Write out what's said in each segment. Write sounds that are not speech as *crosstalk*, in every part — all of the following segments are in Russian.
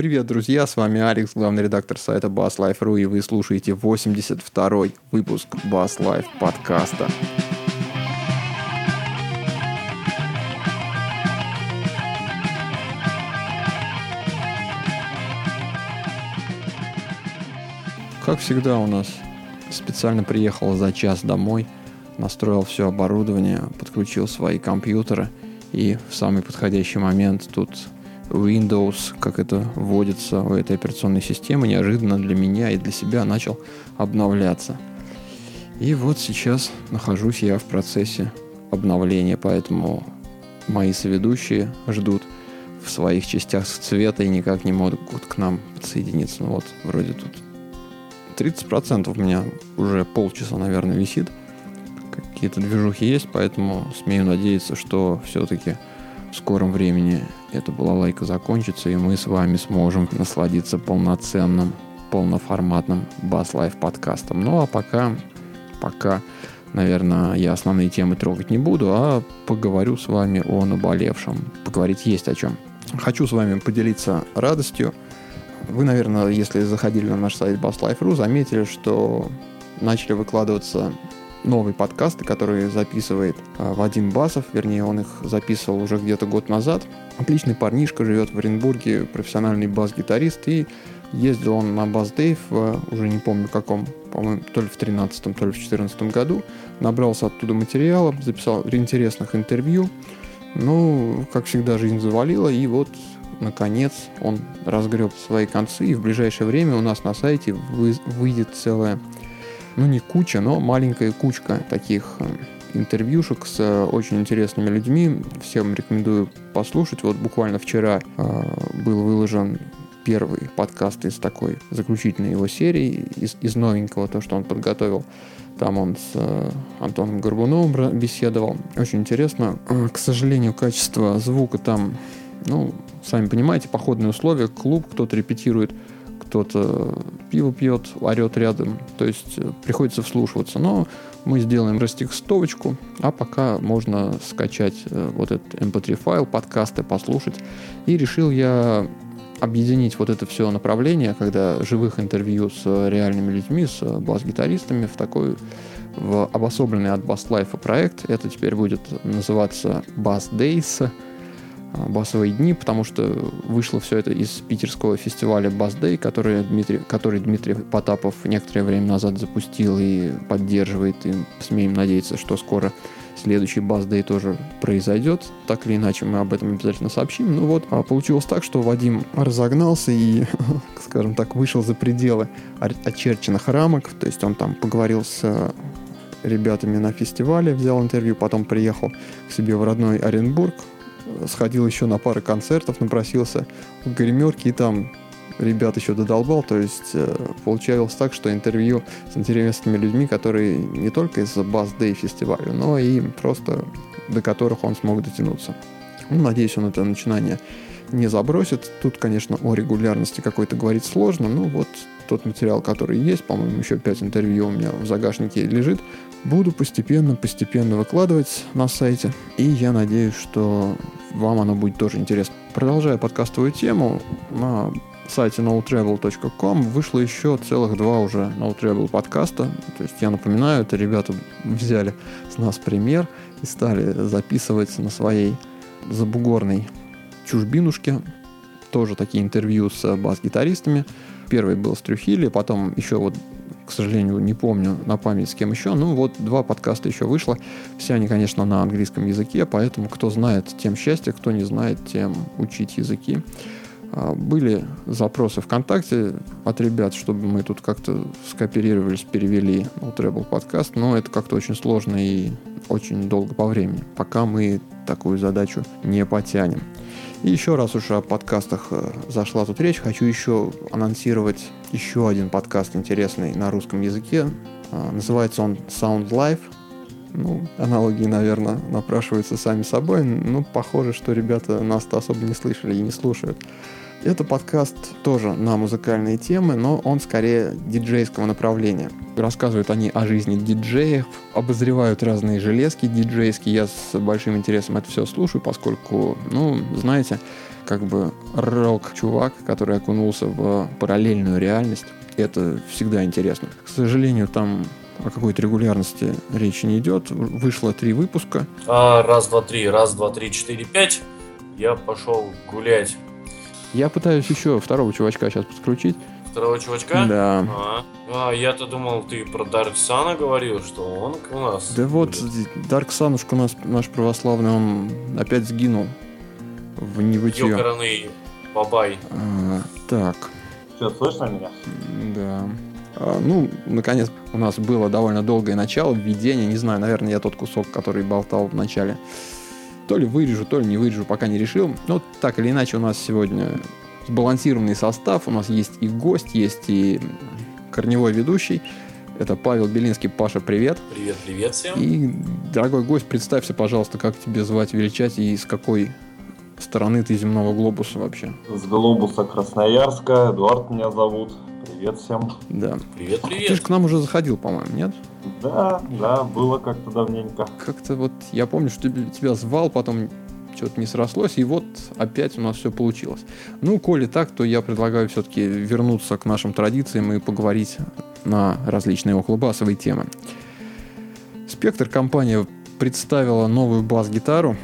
Привет, друзья, с вами Алекс, главный редактор сайта Bass Life.ru, и вы слушаете 82-й выпуск Bass Life подкаста. Как всегда у нас специально приехал за час домой, настроил все оборудование, подключил свои компьютеры и в самый подходящий момент тут Windows, как это вводится у этой операционной системы, неожиданно для меня и для себя начал обновляться. И вот сейчас нахожусь я в процессе обновления, поэтому мои соведущие ждут в своих частях цвета и никак не могут к нам подсоединиться. Ну вот, вроде тут 30% у меня уже полчаса, наверное, висит. Какие-то движухи есть, поэтому смею надеяться, что все-таки в скором времени эта балалайка закончится, и мы с вами сможем насладиться полноценным, полноформатным Bass Life подкастом. Ну а пока, пока, наверное, я основные темы трогать не буду, а поговорю с вами о наболевшем. Поговорить есть о чем. Хочу с вами поделиться радостью. Вы, наверное, если заходили на наш сайт basslife.ru, заметили, что начали выкладываться новые подкасты, которые записывает а, Вадим Басов, вернее, он их записывал уже где-то год назад. Отличный парнишка, живет в Оренбурге, профессиональный бас-гитарист, и ездил он на Бас Дейв, уже не помню каком, по-моему, то ли в 13 то ли в 14 году, набрался оттуда материала, записал интересных интервью, ну, как всегда, жизнь завалила, и вот наконец он разгреб свои концы, и в ближайшее время у нас на сайте выйдет целая ну не куча, но маленькая кучка таких э, интервьюшек с э, очень интересными людьми. Всем рекомендую послушать. Вот буквально вчера э, был выложен первый подкаст из такой заключительной его серии, из, из новенького, то, что он подготовил. Там он с э, Антоном Горбуновым беседовал. Очень интересно. К сожалению, качество звука там, ну, сами понимаете, походные условия, клуб, кто-то репетирует кто-то пиво пьет, орет рядом. То есть э, приходится вслушиваться. Но мы сделаем растекстовочку, а пока можно скачать э, вот этот mp3 эм файл, подкасты послушать. И решил я объединить вот это все направление, когда живых интервью с реальными людьми, с бас-гитаристами в такой в обособленный от Life проект. Это теперь будет называться Bass Days – басовые дни, потому что вышло все это из питерского фестиваля Bass Day, который Дмитрий, который Дмитрий Потапов некоторое время назад запустил и поддерживает, и смеем надеяться, что скоро следующий Bass Day тоже произойдет. Так или иначе, мы об этом обязательно сообщим. Ну вот, а получилось так, что Вадим разогнался и, *laughs* скажем так, вышел за пределы очерченных рамок, то есть он там поговорил с ребятами на фестивале, взял интервью, потом приехал к себе в родной Оренбург, сходил еще на пару концертов, напросился в гримерки, и там ребят еще додолбал, то есть э, получалось так, что интервью с интересными людьми, которые не только из Bass Day фестиваля, но и просто до которых он смог дотянуться. Ну, надеюсь, он это начинание не забросит. Тут, конечно, о регулярности какой-то говорить сложно, но вот тот материал, который есть, по-моему, еще 5 интервью у меня в загашнике лежит, буду постепенно-постепенно выкладывать на сайте. И я надеюсь, что вам оно будет тоже интересно. Продолжая подкастовую тему, на сайте notravel.com вышло еще целых два уже NoTravel подкаста. То есть я напоминаю, это ребята взяли с нас пример и стали записывать на своей забугорной чужбинушке тоже такие интервью с бас-гитаристами. Первый был с Трюхили, потом еще вот к сожалению, не помню на память с кем еще. Ну вот два подкаста еще вышло. Все они, конечно, на английском языке, поэтому кто знает, тем счастье, кто не знает, тем учить языки. А, были запросы ВКонтакте от ребят, чтобы мы тут как-то скооперировались, перевели ну, Treble подкаст, но это как-то очень сложно и очень долго по времени, пока мы такую задачу не потянем. Еще раз уж о подкастах э, зашла тут речь, хочу еще анонсировать еще один подкаст интересный на русском языке. А, называется он Sound Life. Ну, аналогии, наверное, напрашиваются сами собой. Ну, похоже, что ребята нас-то особо не слышали и не слушают. Это подкаст тоже на музыкальные темы, но он скорее диджейского направления. Рассказывают они о жизни диджеев, обозревают разные железки диджейские. Я с большим интересом это все слушаю, поскольку, ну, знаете, как бы рок-чувак, который окунулся в параллельную реальность. Это всегда интересно. К сожалению, там о какой-то регулярности речи не идет. Вышло три выпуска. А, раз, два, три, раз, два, три, четыре, пять. Я пошел гулять. Я пытаюсь еще второго чувачка сейчас подключить. Второго чувачка? Да. А, а я-то думал, ты про Дарк Сана говорил, что он у нас. Да вот, Дарк Санушка у нас наш православный, он опять сгинул в небытие. Ёкарный бабай. А, так. Что, слышно меня? Да. А, ну, наконец, у нас было довольно долгое начало, введение. Не знаю, наверное, я тот кусок, который болтал в начале. То ли вырежу, то ли не вырежу, пока не решил. Но так или иначе, у нас сегодня сбалансированный состав. У нас есть и гость, есть и корневой ведущий. Это Павел Белинский. Паша, привет. Привет, привет всем. И, дорогой гость, представься, пожалуйста, как тебе звать, величать и с какой стороны ты земного глобуса вообще? С глобуса Красноярска. Эдуард меня зовут. Привет всем. Да. Привет, привет. Ты же к нам уже заходил, по-моему, нет? Да, да, было как-то давненько. Как-то вот я помню, что тебя звал, потом что-то не срослось, и вот опять у нас все получилось. Ну, коли так, то я предлагаю все-таки вернуться к нашим традициям и поговорить на различные околобасовые темы. Спектр компания представила новую бас-гитару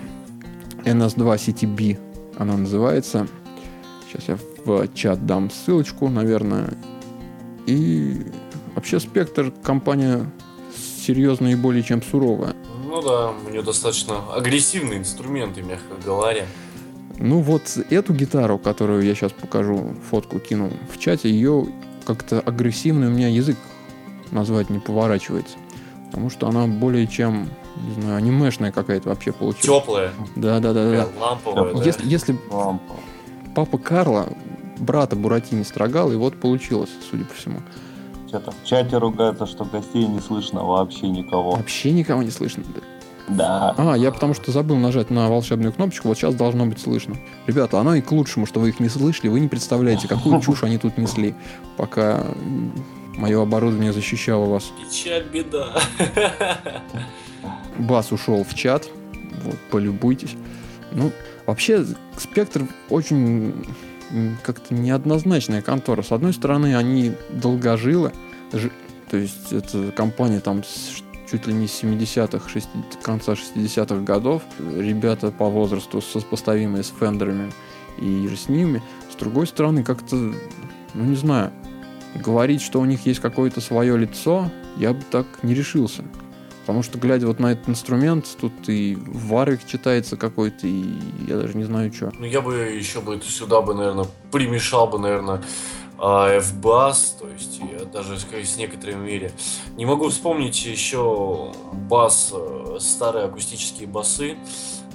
NS2 CTB, она называется. Сейчас я в чат дам ссылочку, наверное. И вообще спектр компания серьезная и более чем суровая. Ну да, у нее достаточно агрессивные инструменты, мягко говоря. Ну вот эту гитару, которую я сейчас покажу, фотку кину в чате, ее как-то агрессивный у меня язык назвать не поворачивается. Потому что она более чем, не знаю, анимешная какая-то вообще получилась. Теплая. Да, да, да, да. Ламповая, да. Если, если Лампа. папа Карла брата Буратини строгал, и вот получилось, судя по всему. Что-то в чате ругается, что гостей не слышно вообще никого. Вообще никого не слышно. Да. А, я потому что забыл нажать на волшебную кнопочку, вот сейчас должно быть слышно. Ребята, оно и к лучшему, что вы их не слышали, вы не представляете, какую чушь они тут несли, пока мое оборудование защищало вас. Печаль, беда. Бас ушел в чат, вот, полюбуйтесь. Ну, вообще, Спектр очень как-то неоднозначная контора. С одной стороны, они долгожилы, жи- то есть это компания там с чуть ли не с 70-х, шести- конца 60-х годов. Ребята по возрасту сопоставимые с Фендерами и с ними. С другой стороны, как-то, ну не знаю, говорить, что у них есть какое-то свое лицо, я бы так не решился. Потому что, глядя вот на этот инструмент, тут и варвик читается какой-то, и я даже не знаю, что. Ну, я бы еще бы сюда бы, наверное, примешал бы, наверное, F-бас, то есть даже с некоторой мере. Не могу вспомнить еще бас, э, старые акустические басы,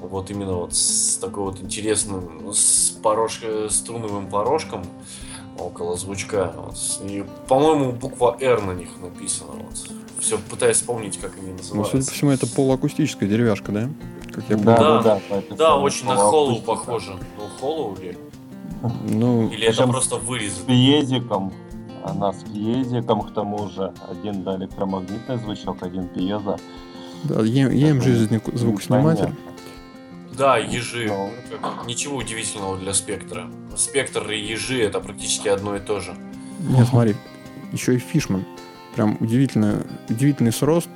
вот именно вот с такой вот интересным, с порожка, струнным порожком около звучка. Вот. И, по-моему, буква R на них написана. Вот. Все пытаюсь вспомнить, как они Ну, судя называются. по всему, это полуакустическая деревяшка, да? Как я Да. Да, да, да. Да, очень на акустика. похоже. Ну, Холлоу ли? Ну, Или это просто С вырезано? пьезиком. Она с пьезиком, к тому же. Один да, электромагнитный звучок, один пьезо. да, EMG звук- звукосниматель. Понятно. Да, ежи. Как- Ничего удивительного для спектра. Спектр и ежи это практически одно и то же. Нет, смотри, еще и Фишман. Прям удивительно, удивительный срост.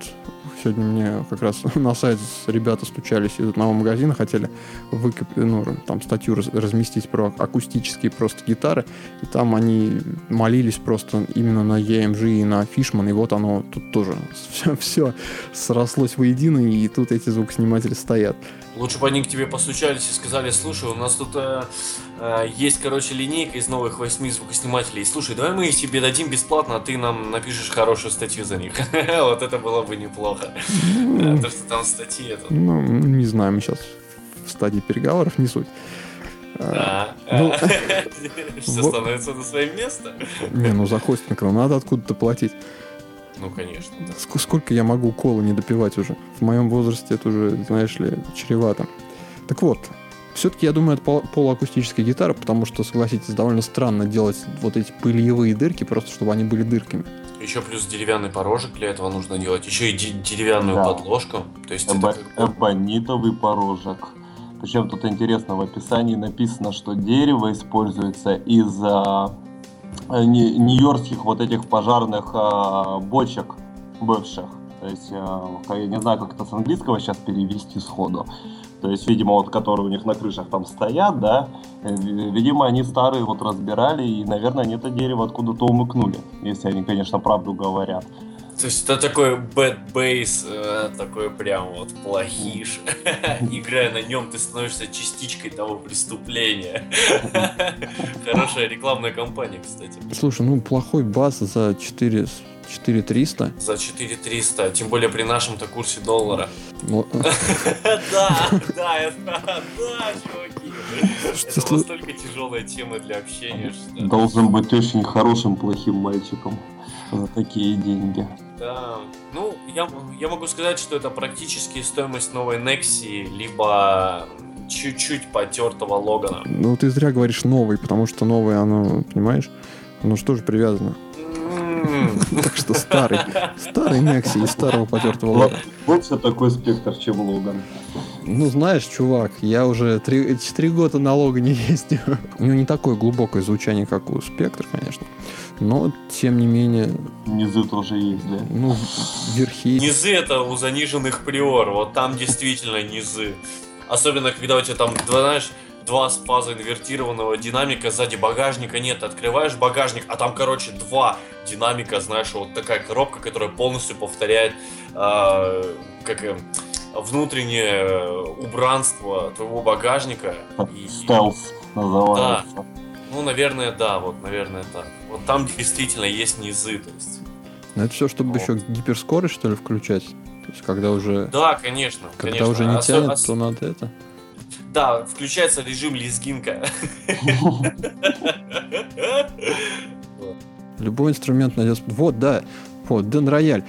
Сегодня мне как раз *laughs* на сайт ребята стучались из одного магазина, хотели выкоп... ну, там статью раз- разместить про акустические просто гитары, и там они молились просто именно на EMG и на Фишман, и вот оно тут тоже *laughs* все, все срослось воедино, и тут эти звукосниматели стоят. Лучше бы они к тебе постучались и сказали, слушай, у нас тут э, э, есть, короче, линейка из новых восьми звукоснимателей. Слушай, давай мы их тебе дадим бесплатно, а ты нам напишешь хорошую статью за них. *laughs* Вот это было бы неплохо. Э, То, что там статьи, это... Ну, не знаю, мы сейчас в стадии переговоров не суть. Да. ну, *laughs* Все *laughs* становится на свое место. Не, ну за хостинг надо откуда-то платить. Ну, конечно. да. Сколько я могу колы не допивать уже? В моем возрасте это уже, знаешь ли, чревато. Так вот, все-таки я думаю, это пол- полуакустическая гитара, потому что, согласитесь, довольно странно делать вот эти пыльевые дырки, просто чтобы они были дырками. Еще плюс деревянный порожек для этого нужно делать. Еще и де- деревянную Да. подложку. То есть это Эбо- как бы- Эбонитовый порожек. Причем тут интересно, в описании написано, что дерево используется из-за э, нью-йоркских вот этих пожарных а, бочек бывших. То есть, а, я не знаю, как это с английского сейчас перевести сходу. То есть, видимо, вот которые у них на крышах там стоят, да, э, видимо, они старые вот разбирали, и, наверное, они это дерево откуда-то умыкнули, если они, конечно, правду говорят. То есть это такой bad bass, э, такой прям вот плохиш. *laughs* Играя на нем, ты становишься частичкой того преступления. *laughs* Хорошая рекламная кампания, кстати. Слушай, ну плохой бас за 4 4300. За 4300, тем более при нашем-то курсе доллара. *laughs* Да, да, да, чуваки. Это настолько тяжелая тема для общения. Должен быть очень хорошим плохим мальчиком за такие деньги. Да, ну, я, я могу сказать, что это практически стоимость новой Nexi, либо чуть-чуть потертого Логана. Ну, ты зря говоришь новый, потому что новый, оно, понимаешь, оно же тоже привязано. *laughs* Так что старый. Старый Некси из старого потертого Логана. Больше такой спектр, чем Логан. Ну, знаешь, чувак, я уже 3, 4 года на Логане *laughs* ездил. У него не такое глубокое звучание, как у Спектр, конечно. Но, тем не менее... Низы тоже есть, да? Ну, верхи... Низы это у заниженных приор. Вот там действительно низы. Особенно, когда у тебя там, знаешь, два с фазы инвертированного динамика, сзади багажника нет, открываешь багажник, а там, короче, два динамика, знаешь, вот такая коробка, которая полностью повторяет э, как э, внутреннее убранство твоего багажника. Стелс называется. Да. Ну, наверное, да, вот, наверное, так. Вот там действительно есть низы, то есть. Ну, это все, чтобы вот. еще гиперскорость, что ли, включать? То есть, когда уже... Да, конечно. Когда конечно. уже не тянет, ос... то надо это... Да, включается режим лезгинка. *laughs* Любой инструмент найдется... Вот, да. Вот, Дэн Рояль.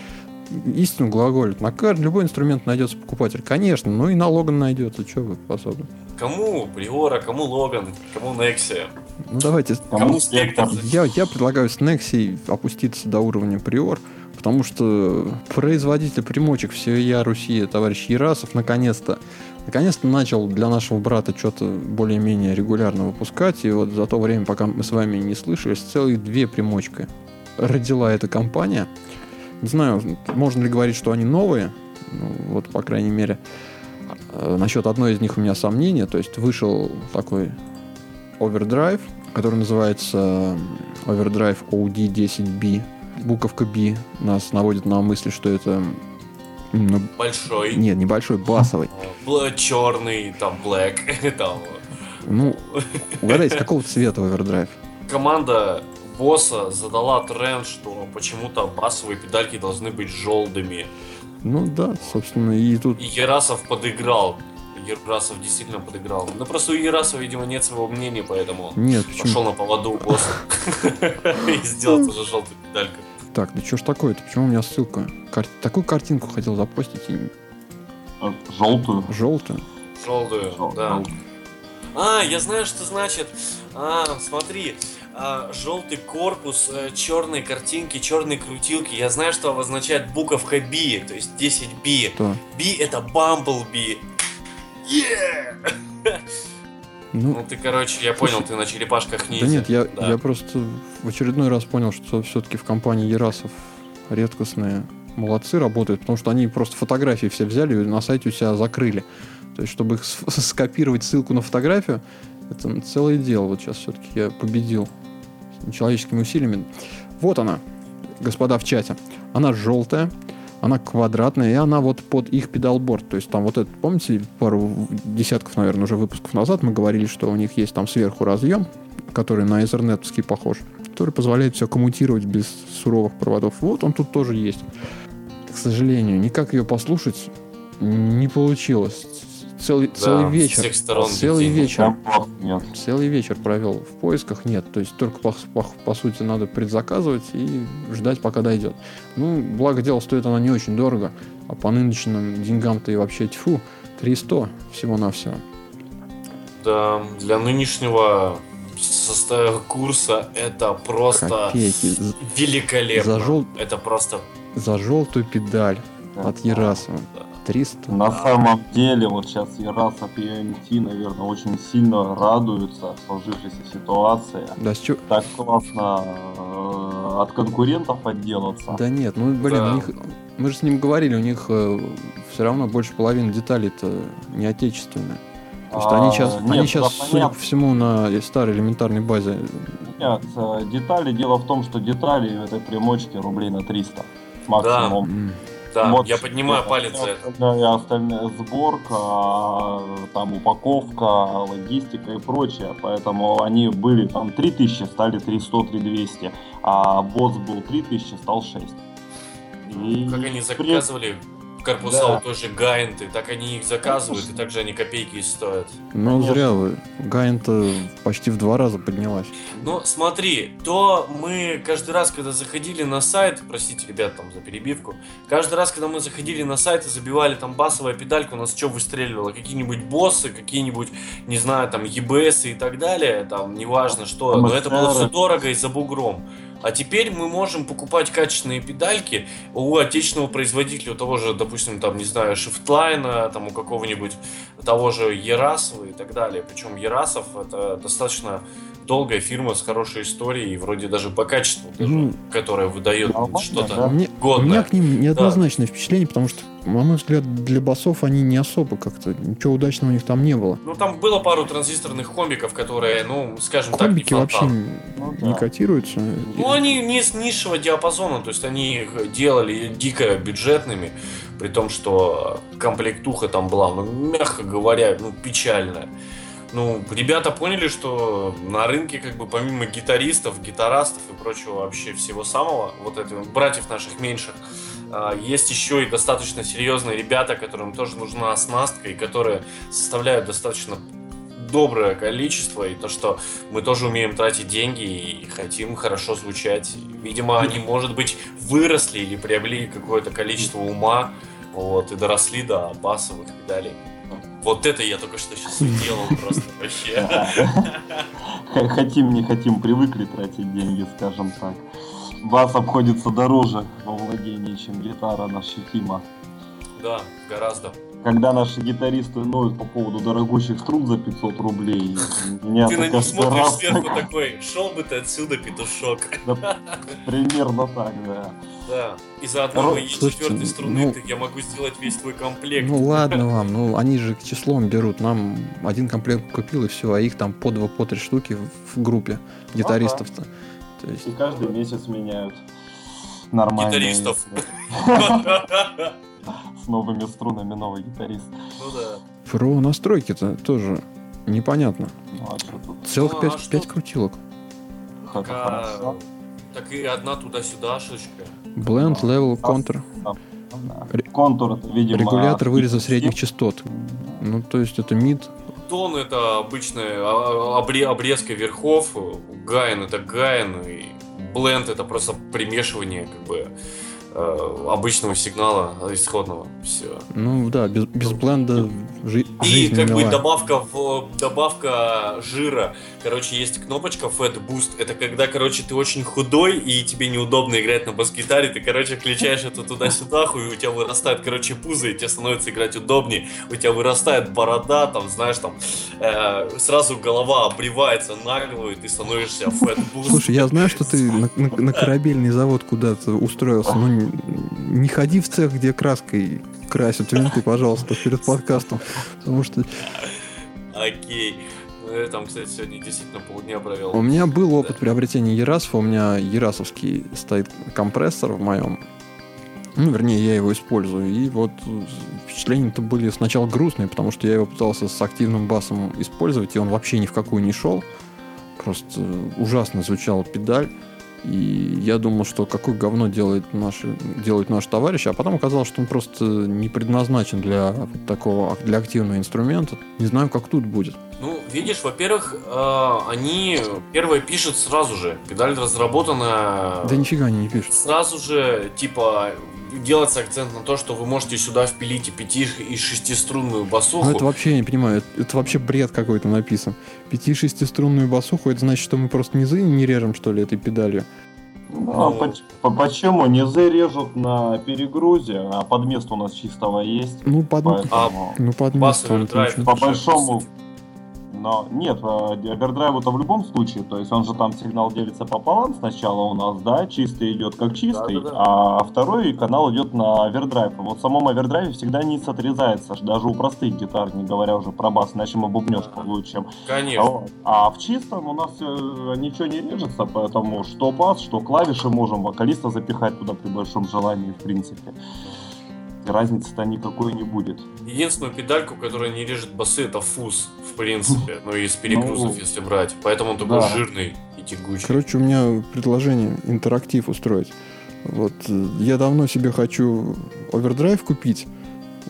Истину глаголит. На карте любой инструмент найдется покупатель. Конечно, ну и на Логан найдется. Что вы способны? Кому Приора, кому Логан, кому Нексия? Ну давайте. Кому Спектр? Я, я предлагаю с Нексией опуститься до уровня Приор, потому что производитель примочек всея Руси, товарищ Ярасов, наконец-то наконец-то начал для нашего брата что-то более-менее регулярно выпускать. И вот за то время, пока мы с вами не слышались, целых две примочки родила эта компания. Не знаю, можно ли говорить, что они новые. Ну, вот, по крайней мере, э, насчет одной из них у меня сомнения. То есть вышел такой Overdrive, который называется Overdrive OD10B. Буковка B нас наводит на мысли, что это ну, большой. Нет, небольшой, басовый. Черный, там, black, *laughs* там. Ну, *laughs* угадайте, какого цвета овердрайв? Команда босса задала тренд, что почему-то басовые педальки должны быть желтыми. Ну да, собственно, и тут... И Ерасов подыграл. Ерасов действительно подыграл. Но просто у Ерасова, видимо, нет своего мнения, поэтому нет, пошел на поводу у босса *laughs* и сделал тоже желтую педальку. Так, да что ж такое-то? Почему у меня ссылка? Кар... Такую картинку хотел запостить. И... Желтую. Желтую. Желтую, да. А, я знаю, что значит. А, смотри, а, желтый корпус, а, э, черные картинки, черные крутилки. Я знаю, что обозначает буковка B, то есть 10B. Что? B это Bumblebee. Yeah! *laughs* Ну, ну ты, короче, я понял, ты на черепашках не Да нет, я, да. я просто в очередной раз понял, что все-таки в компании Ерасов редкостные молодцы работают, потому что они просто фотографии все взяли и на сайте у себя закрыли. То есть, чтобы их *laughs* скопировать ссылку на фотографию, это целое дело. Вот сейчас все-таки я победил человеческими усилиями. Вот она, господа в чате. Она желтая, она квадратная, и она вот под их педалборд. То есть там вот это, помните, пару десятков, наверное, уже выпусков назад мы говорили, что у них есть там сверху разъем, который на Ethernet похож, который позволяет все коммутировать без суровых проводов. Вот он тут тоже есть. К сожалению, никак ее послушать не получилось целый, да, целый вечер. всех сторон целый вечер. Нет. Целый вечер провел в поисках. Нет. То есть только по, по, по сути надо предзаказывать и ждать, пока дойдет. Ну, благо дело, стоит она не очень дорого. А по нынешним деньгам-то и вообще тьфу, 300 всего-навсего. Да, для нынешнего состава курса это просто Копейки. великолепно. За жел... Это просто... За желтую педаль от Ярасова. Да. 300. На самом деле, вот сейчас и МТ, наверное, очень сильно радуются сложившейся ситуации. Да, с чё- Так классно э, от конкурентов отделаться. Да нет, ну блин, Да. у них. Мы же с ним говорили, у них все равно больше половины деталей-то не отечественные. То есть А, они сейчас, нет, они да, сейчас, судя по всему, на старой элементарной базе. Нет, э, детали, дело в том, что детали в этой примочке рублей на 300 максимум. м, Да, Вот я поднимаю что палец за это. остальное- остальная сборка, там упаковка, логистика и прочее. Поэтому они были там 3000, стали 300, 3200. А босс был 3000, стал 6. И Как они заказывали корпуса Да. у той же Гайнты, так они их заказывают, и также они копейки стоят. Ну, Конечно. зря вы. Гайн-то почти в два раза поднялась. Ну, смотри, то мы каждый раз, когда заходили на сайт, простите, ребят, там за перебивку, каждый раз, когда мы заходили на сайт и забивали там басовая педалька, у нас что выстреливало? Какие-нибудь боссы, какие-нибудь, не знаю, там, EBS и так далее, там, неважно что, но это было все дорого и за бугром. А теперь мы можем покупать качественные педальки у отечественного производителя, у того же, допустим, там, не знаю, Shiftline, там, у какого-нибудь того же Ерасова и так далее. Причем Ерасов это достаточно долгая фирма с хорошей историей, и вроде даже по качеству, даже, Ну, которая выдает Нормально, что-то. да. Мне, у годное. меня к ним неоднозначное впечатление, потому что, на мой взгляд, для басов они не особо как-то, ничего удачного у них там не было. Ну, там было пару транзисторных комбиков, которые, ну, скажем Комбики так, не вообще фонтан. Ну не да. котируются. Ну, они не с низшего диапазона, то есть они их делали дико бюджетными, при том, что комплектуха там была, ну, мягко говоря, ну, печальная. Ну, ребята поняли, что на рынке, как бы, помимо гитаристов, гитарастов и прочего вообще всего самого, вот этих братьев наших меньших, а, есть еще и достаточно серьезные ребята, которым тоже нужна оснастка, и которые составляют достаточно доброе количество, и то, что мы тоже умеем тратить деньги и хотим хорошо звучать. Видимо, они, может быть, выросли или приобрели какое-то количество ума, вот, и доросли до басовых педалей. Вот это я только что сейчас сделал просто вообще. Хотим, не хотим, привыкли тратить деньги, скажем так. Бас обходится дороже во владении, чем гитара ощутимо. Да, гораздо. Когда наши гитаристы ноют по поводу дорогущих струн за 500 рублей, меня Ты на них смотришь раз сверху такой, шел бы ты отсюда, петушок. Да, примерно так, да. Да. И за одной Ро- моей четвертой струны ну- ты- я могу сделать весь твой комплект. Ну ладно *laughs* вам, ну они же числом берут. Нам один комплект купил и все, а их там по два, по три штуки в, в группе гитаристов-то. То есть, И каждый месяц меняют нормально. Гитаристов. *laughs* *laughs* *laughs* С новыми струнами новый гитарист. Ну да. про настройки-то тоже непонятно. Ну а что тут? Целых Ну, а пять, что? пять крутилок. Так, а. Так и одна туда-сюда шишка. Blend, Да. level, Да. contour. Contour это, видимо... Регулятор выреза средних частот. Ну, то есть это mid. Tone это обычная а, обре- обрезка верхов, гайн это гайн, и бленд это просто примешивание как бы обычного сигнала исходного. Все. Ну да, без, без бленда жи- И как бы мила. добавка в добавка жира. Короче, есть кнопочка Fat Boost. Это когда, короче, ты очень худой и тебе неудобно играть на бас-гитаре. Ты, короче, включаешь это туда-сюда, хуй, у тебя вырастает, короче, пузо, и тебе становится играть удобнее. У тебя вырастает борода, там, знаешь, там, э, сразу голова обревается нагло, и ты становишься Fat Boost. Слушай, я знаю, что ты *laughs* на, на- на корабельный завод куда-то устроился, но не, ходи в цех, где краской красят винты, пожалуйста, перед подкастом. Потому что Окей. Ну, я там, кстати, сегодня действительно полдня провел. у меня был опыт приобретения Ерасова. У меня Ерасовский стоит компрессор в моем. Ну, вернее, я его использую. И вот впечатления-то были сначала грустные, потому что я его пытался с активным басом использовать, и он вообще ни в какую не шел. Просто ужасно звучала педаль. И я думал, что какое говно делает наши, делают наши товарищи, а потом оказалось, что он просто не предназначен для такого, для активного инструмента. Не знаю, как тут будет. Ну, видишь, во-первых, э, они первое пишут сразу же. Педаль разработана Да нифига они не пишут. сразу же, типа, делается акцент на то, что вы можете сюда впилить и пяти и шестиструнную басуху. Ну, это вообще, я не понимаю, это, это вообще бред какой-то написан. Пяти-шестиструнную басуху, это значит, что мы просто низы не режем, что ли, этой педалью? Ну, а Ну. по- почему? Низы режут на перегрузе, а подмес-то у нас чистого есть. Ну, под, Поэтому... ну, под Бас местом овердрайв. отлично. По большому- Но нет, э, овердрайву-то в любом случае, то есть он же там сигнал делится пополам сначала у нас, да, чистый идет как чистый, Да-да-да. а второй канал идет на овердрайв. Вот в самом овердрайве всегда низ отрезается, даже у простых гитар, не говоря уже про бас, иначе мы бубнёж получим. Конечно. Вот. А в чистом у нас э, ничего не режется, поэтому что бас, что клавиши можем вокалиста запихать туда при большом желании, в принципе. Разницы-то никакой не будет. Единственную педальку, которая не режет басы, это фуз, в принципе. Ну, из перегрузов, Ну, если брать. Поэтому он такой да. жирный и тягучий. Короче, у меня предложение интерактив устроить. Вот э, я давно себе хочу овердрайв купить,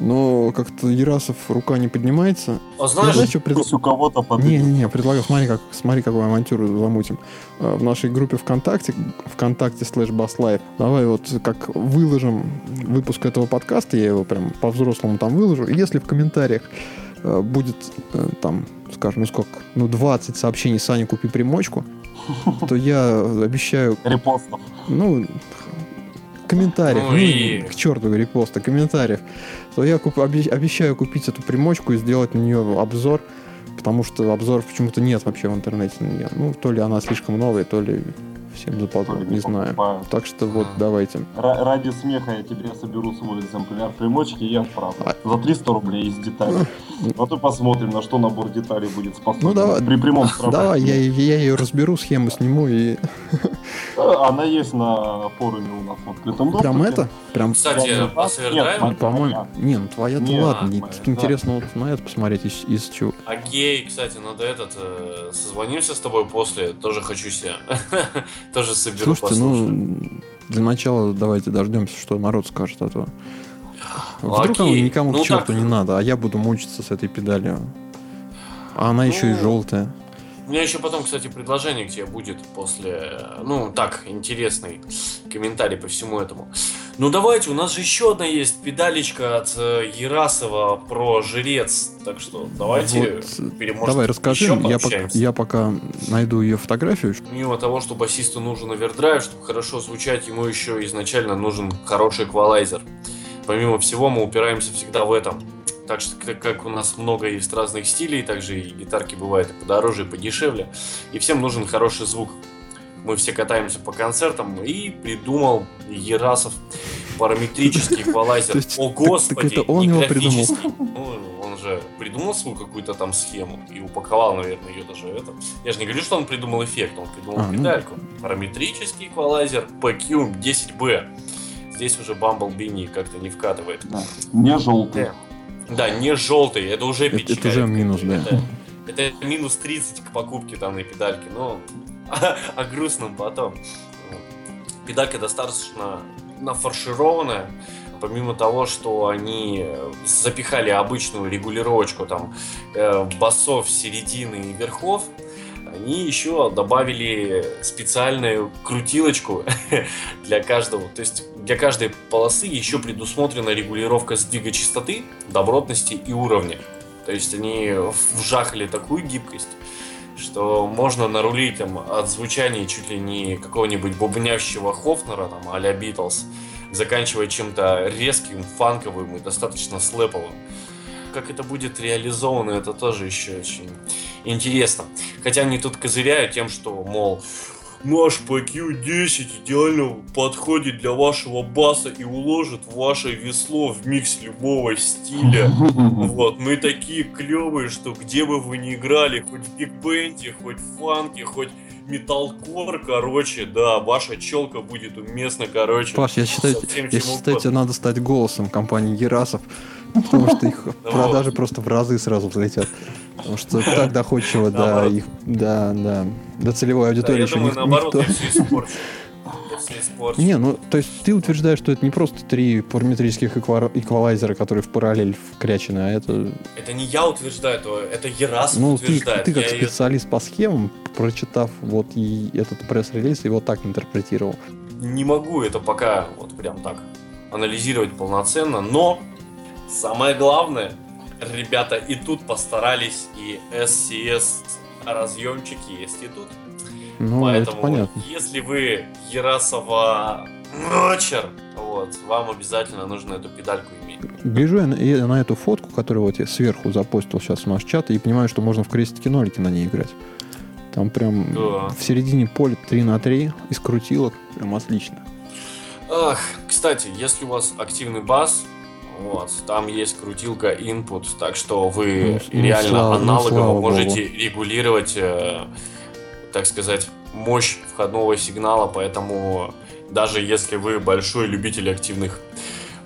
но как-то Ярасов рука не поднимается. А Я знаешь, знаю, что пред- у кого-то подойдет. Не-не-не, предлагаю, смотри, как, смотри, какую авантюру замутим. Э, В нашей группе ВКонтакте, ВКонтакте slash Basslive, давай вот как выложим выпуск этого подкаста, я его прям по-взрослому там выложу, и если в комментариях э, будет э, там, скажем, ну сколько, ну 20 сообщений «Саня, купи примочку», то я обещаю, Репостов. ну, комментариев, Ну ну, и- к черту репосты, комментариев, то я куп- обе- обещаю купить эту примочку и сделать на нее обзор, потому что обзоров почему-то нет вообще в интернете на нее. Ну, то ли она слишком новая, то ли всем ли не знаю. покупают. Так что вот, А. давайте. Ра- ради смеха я тебе соберу свой экземпляр примочки и отправлю. А- За 300 рублей из деталей. Вот и посмотрим, на что набор деталей будет способен. Ну, давай. При прямом сравнении. Давай, я, я ее разберу, схему сниму и *laughs* Она есть на форуме у нас в открытом доступе. прям это, прям, кстати, нет, овердрайв, нет. по-моему, не, ну твоя-то ладно, не- интересно вот на это посмотреть из, из чего. Окей, кстати, надо этот, э, созвонимся с тобой после, тоже хочу себе, *laughs* тоже соберу Слушайте, послушать. ну, для начала давайте дождемся, что народ скажет, а то... Вдруг оно никому ну к черту так- не надо, а я буду мучиться с этой педалью. А она еще и Ну, желтая. У меня еще потом, кстати, предложение к тебе будет после, э, ну, так, интересный комментарий по всему этому. Ну, давайте, у нас же еще одна есть педалечка от э, Ярасова про жрец, так что давайте, Вот, пере- может, Давай расскажи, я пока, я пока найду ее фотографию. Помимо того, что басисту нужен овердрайв, чтобы хорошо звучать, ему еще изначально нужен хороший эквалайзер. Помимо всего, мы упираемся всегда в этом. Так что, как- у нас много есть разных стилей, также и гитарки бывают и подороже, и подешевле. И всем нужен хороший звук. Мы все катаемся по концертам, и придумал Ерасов параметрический *laughs* эквалайзер. О, господи, это он его придумал? графический. Ну, он же придумал свою какую-то там схему и упаковал, наверное, ее даже это. Я же не говорю, что он придумал эффект, он придумал А, ну. педальку. Параметрический эквалайзер PQ10B. Здесь уже Bumblebee не- как-то не вкатывает. Да. Не желтый. Да, не желтый, это уже Это- это печаль. уже минус, да. Это, это минус 30 к покупке данной педальки, но *laughs* о грустном потом. Педалька достаточно нафаршированная, помимо того, что они запихали обычную регулировочку там э, басов середины и верхов, они еще добавили специальную крутилочку *laughs* для каждого. То есть для каждой полосы еще предусмотрена регулировка сдвига частоты, добротности и уровня. То есть они вжахали такую гибкость, что можно нарулить там, от звучания чуть ли не какого-нибудь бубнящего Хофнера, там, а-ля Битлз, заканчивая чем-то резким, фанковым и достаточно слэповым. Как это будет реализовано, это тоже еще очень интересно. Хотя они тут козыряют тем, что, мол, наш PQ10 идеально подходит для вашего баса и уложит ваше весло в микс любого стиля. *laughs* Вот, мы такие клевые, что где бы вы ни играли, хоть в биг-бенде, хоть в фанке, хоть металкор, короче, да, ваша челка будет уместна, короче. Паш, я считаю, я считаю, тебе надо стать голосом компании Ерасов, потому что их Ну продажи просто в разы сразу взлетят. Потому что так доходчиво до их, да, да, до целевой аудитории еще никто. Не, ну, то есть ты утверждаешь, что это не просто три параметрических эква- эквалайзера, которые в параллель вкрячены, а это... Это не я утверждаю, это, это Ерасов Ну, ты, утверждает. ты как Я специалист по схемам, прочитав вот и этот пресс-релиз, его так интерпретировал. не могу это пока вот прям так анализировать полноценно, но самое главное, ребята и тут постарались, и SCS разъемчик есть и тут. Ну, Поэтому, это понятно. если вы Ярасова Ночер, вот, вам обязательно нужно эту педальку иметь. Гляжу я на, я на эту фотку, которую вот я сверху запостил сейчас в наш чат, и понимаю, что можно в крестики-нолики на ней играть. Там прям Да. в середине поля 3 на 3 из крутилок. Прям отлично. Ах, кстати, если у вас активный бас, вот, там есть крутилка input, так что вы Ну, ну, реально слава- ну, аналогово слава можете регулировать, э, так сказать, мощь входного сигнала, поэтому даже если вы большой любитель активных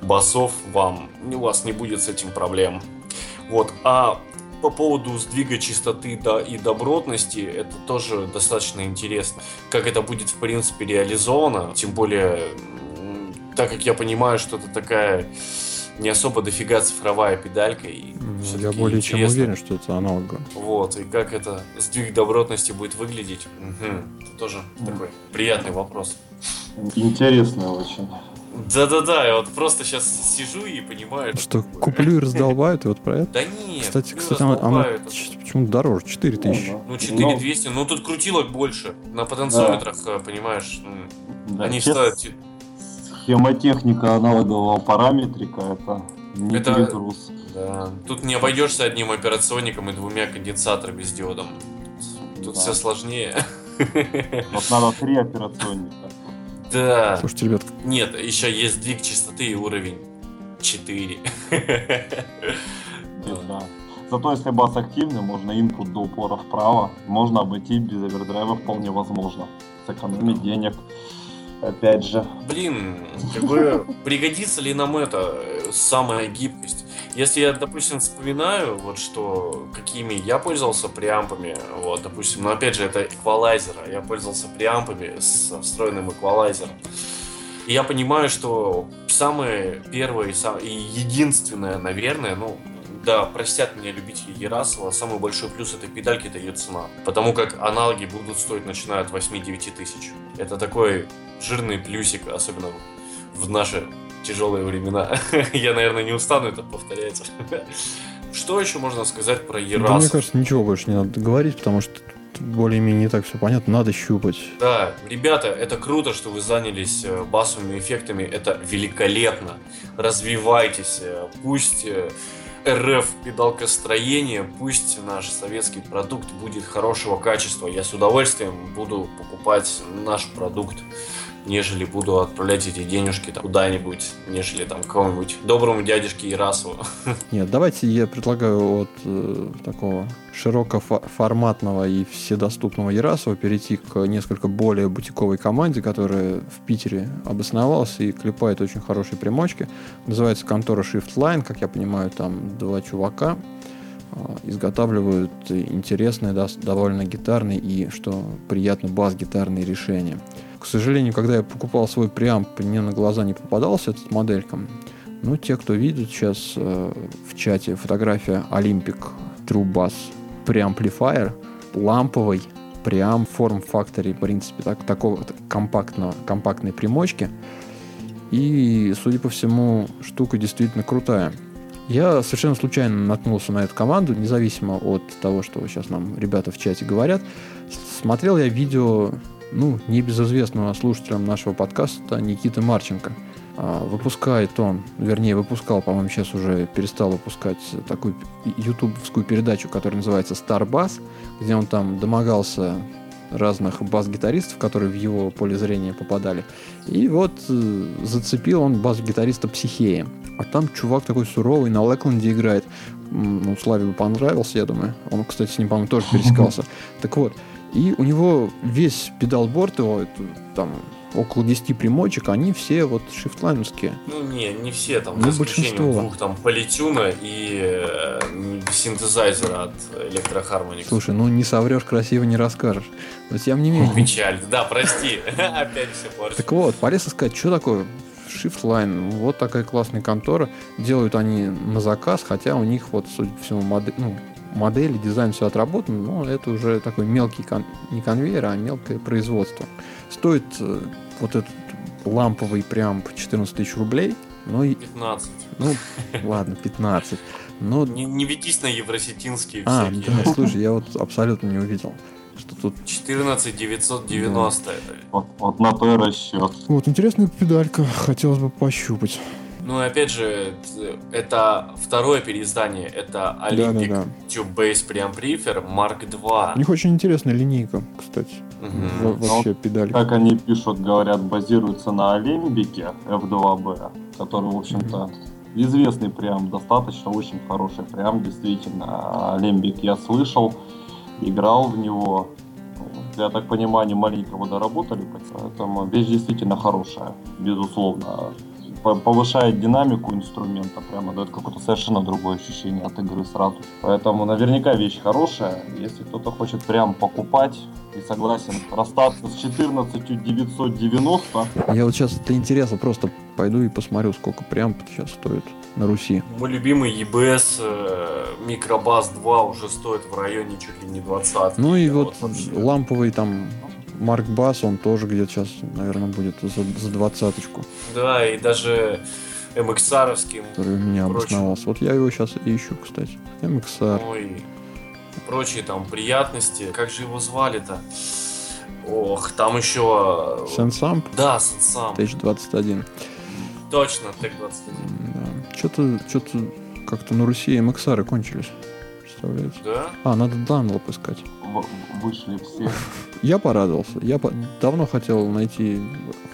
басов, вам у вас не будет с этим проблем. Вот, а по поводу сдвига частоты да, и добротности, это тоже достаточно интересно. Как это будет, в принципе, реализовано, тем более, так как я понимаю, что это такая не особо дофига цифровая педалька, и Ну, Я более чем интересно. уверен, что это аналогово. Вот, и как это сдвиг добротности будет выглядеть, Мгм. это тоже такой приятный вопрос. Интересно очень. Да-да-да, я вот просто сейчас сижу и понимаю, Что куплю и раздолбают, и вот про это. Да нет, Кстати, ну, кстати, она, она раздолбают. ч- почему-то дороже, 4 тысячи. Ну, 4200, ну тут крутилок больше. На потенциометрах, э, понимаешь, Да, они честно, стоят... те- Схемотехника аналогового параметрика это не Это- перегруз. Да. Тут не обойдешься одним операционником и двумя конденсаторами с диодом. Тут Да. все сложнее. *laughs* Вот надо три операционника. Да. Слушайте, ребят, Нет, еще есть сдвиг частоты и уровень 4. *laughs* Да. Зато если бас активный, можно input до упора вправо. Можно обойти без овердрайва вполне возможно. Сэкономить денег. Опять же. Блин, как бы пригодится ли нам это э, самая гибкость? Если я, допустим, вспоминаю, вот что какими я пользовался преампами, вот, допустим, но опять же это эквалайзер, а я пользовался преампами с встроенным эквалайзером. И я понимаю, что самое первое и, сам- и единственное, наверное, ну, да, простят меня любители Ярасова, самый большой плюс этой педальки это ее цена. Потому как аналоги будут стоить начиная от 8-9 тысяч. Это такой жирный плюсик, особенно в наши тяжелые времена. *laughs* Я, наверное, не устану это повторять. *laughs* Что еще можно сказать про да, мне кажется, ничего больше не надо говорить, потому что более-менее не так все понятно. Надо щупать. Да, ребята, это круто, что вы занялись э, басовыми эффектами. Это великолепно. Развивайтесь. э, Пусть э, РФ педалкостроение, пусть наш советский продукт будет хорошего качества. Я с удовольствием буду покупать наш продукт, нежели буду отправлять эти денежки там куда-нибудь, нежели там кому-нибудь доброму дядюшке Ирасову. *laughs* Нет, давайте я предлагаю от э, такого широкоформатного и вседоступного Ярасова перейти к несколько более бутиковой команде, которая в Питере обосновалась и клепает очень хорошие примочки. Называется контора Shiftline, как я понимаю, там два чувака а, изготавливают интересные, да, довольно гитарные и, что приятно, бас-гитарные решения. К сожалению, когда я покупал свой преамп, мне на глаза не попадался этот моделька. Ну, те, кто видит сейчас э, в чате фотография Olympic True Bass преамплифайер, ламповый преамп форм факторе, в принципе, так, такого так, компактного, компактной примочки. И, судя по всему, штука действительно крутая. Я совершенно случайно наткнулся на эту команду, независимо от того, что сейчас нам ребята в чате говорят. Смотрел я видео, ну, небезызвестного слушателям нашего подкаста Никиты Марченко. А, Выпускает он, вернее, выпускал, по-моему, сейчас уже перестал выпускать такую ютубовскую передачу, которая называется Star Bass, где он там домогался разных бас-гитаристов, которые в его поле зрения попадали. И вот э, зацепил он бас-гитариста Психея. А там чувак такой суровый, на Лэкленде играет. Ну, Славе бы понравился, я думаю. Он, кстати, с ним, по-моему, тоже пересекался. *laughs* Так вот, и у него весь педалборд его, это, там, около 10 примочек, они все вот шифтлайновские. Ну не, не все там, Ну, за большинство. двух там политюна и э, синтезайзера от Electro Слушай, ну не соврешь, красиво не расскажешь. Но тем не менее. Печаль. Да, прости. *laughs* Опять все порчу. Так вот, полез искать, что такое Shiftline. Вот такая классная контора. Делают они на заказ, хотя у них вот, судя по всему, модель, ну, модели, дизайн все отработан, но это уже такой мелкий, кон- не конвейер, а мелкое производство. Стоит э, вот этот ламповый прям 14 тысяч рублей. Ну, и, 15. ну, ладно, 15. Ну, Не, не ведись на евросетинские а, всякие. да, слушай, я вот абсолютно не увидел, что тут... 14 990 это. Вот, вот на то и расчет. Вот, интересная педалька, хотелось бы пощупать. Ну и опять же, это второе переиздание. Это Olympic Да-да-да. Tube Base Preamplifier Mark У II. них очень интересная линейка, кстати. Во- Вообще педалька. Как они пишут, говорят, базируется на Олимбике F2B, который, в общем-то, известный прям, достаточно очень хороший прям, действительно. Олимбик я слышал, играл в него. Я так понимаю, они маленько его доработали, поэтому вещь действительно хорошая, безусловно. Повышает динамику инструмента, прямо дает какое-то совершенно другое ощущение от игры сразу. Поэтому наверняка вещь хорошая. Если кто-то хочет прям покупать и согласен расстаться с 14 990, Я вот сейчас для интереса просто пойду и посмотрю, сколько прям сейчас стоит на Руси. Мой любимый EBS Microbus 2 уже стоит в районе чуть ли не 20. Ну и Да, вот вообще. ламповый там Марк Бас, он тоже где-то сейчас, наверное, будет за, за двадцаточку, Да, и даже MXR-овский. который у меня Прочее. обосновался. Вот я его сейчас ищу, кстати. MXR. Ой, прочие там приятности. Как же его звали-то? Ох, там еще... SansAmp Да, сам. TH21. Точно, Tech 21. Да. Что-то, что-то как-то на Руси MXR кончились. Представляете? Да? А, надо Dunlop искать. в- вышли все. Я порадовался. Я по- давно хотел найти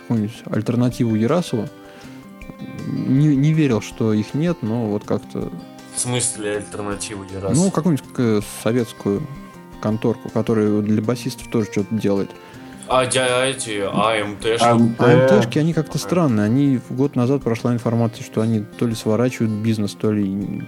какую-нибудь альтернативу Ярасову. Не, не верил, что их нет, но вот как-то... В смысле альтернативу Ярас? Ну, какую-нибудь э, советскую конторку, которая для басистов тоже что-то делает. А дя- эти АМТ, АМТ. А МТшки, они как-то странные. Они год назад прошла информация, что они то ли сворачивают бизнес, то ли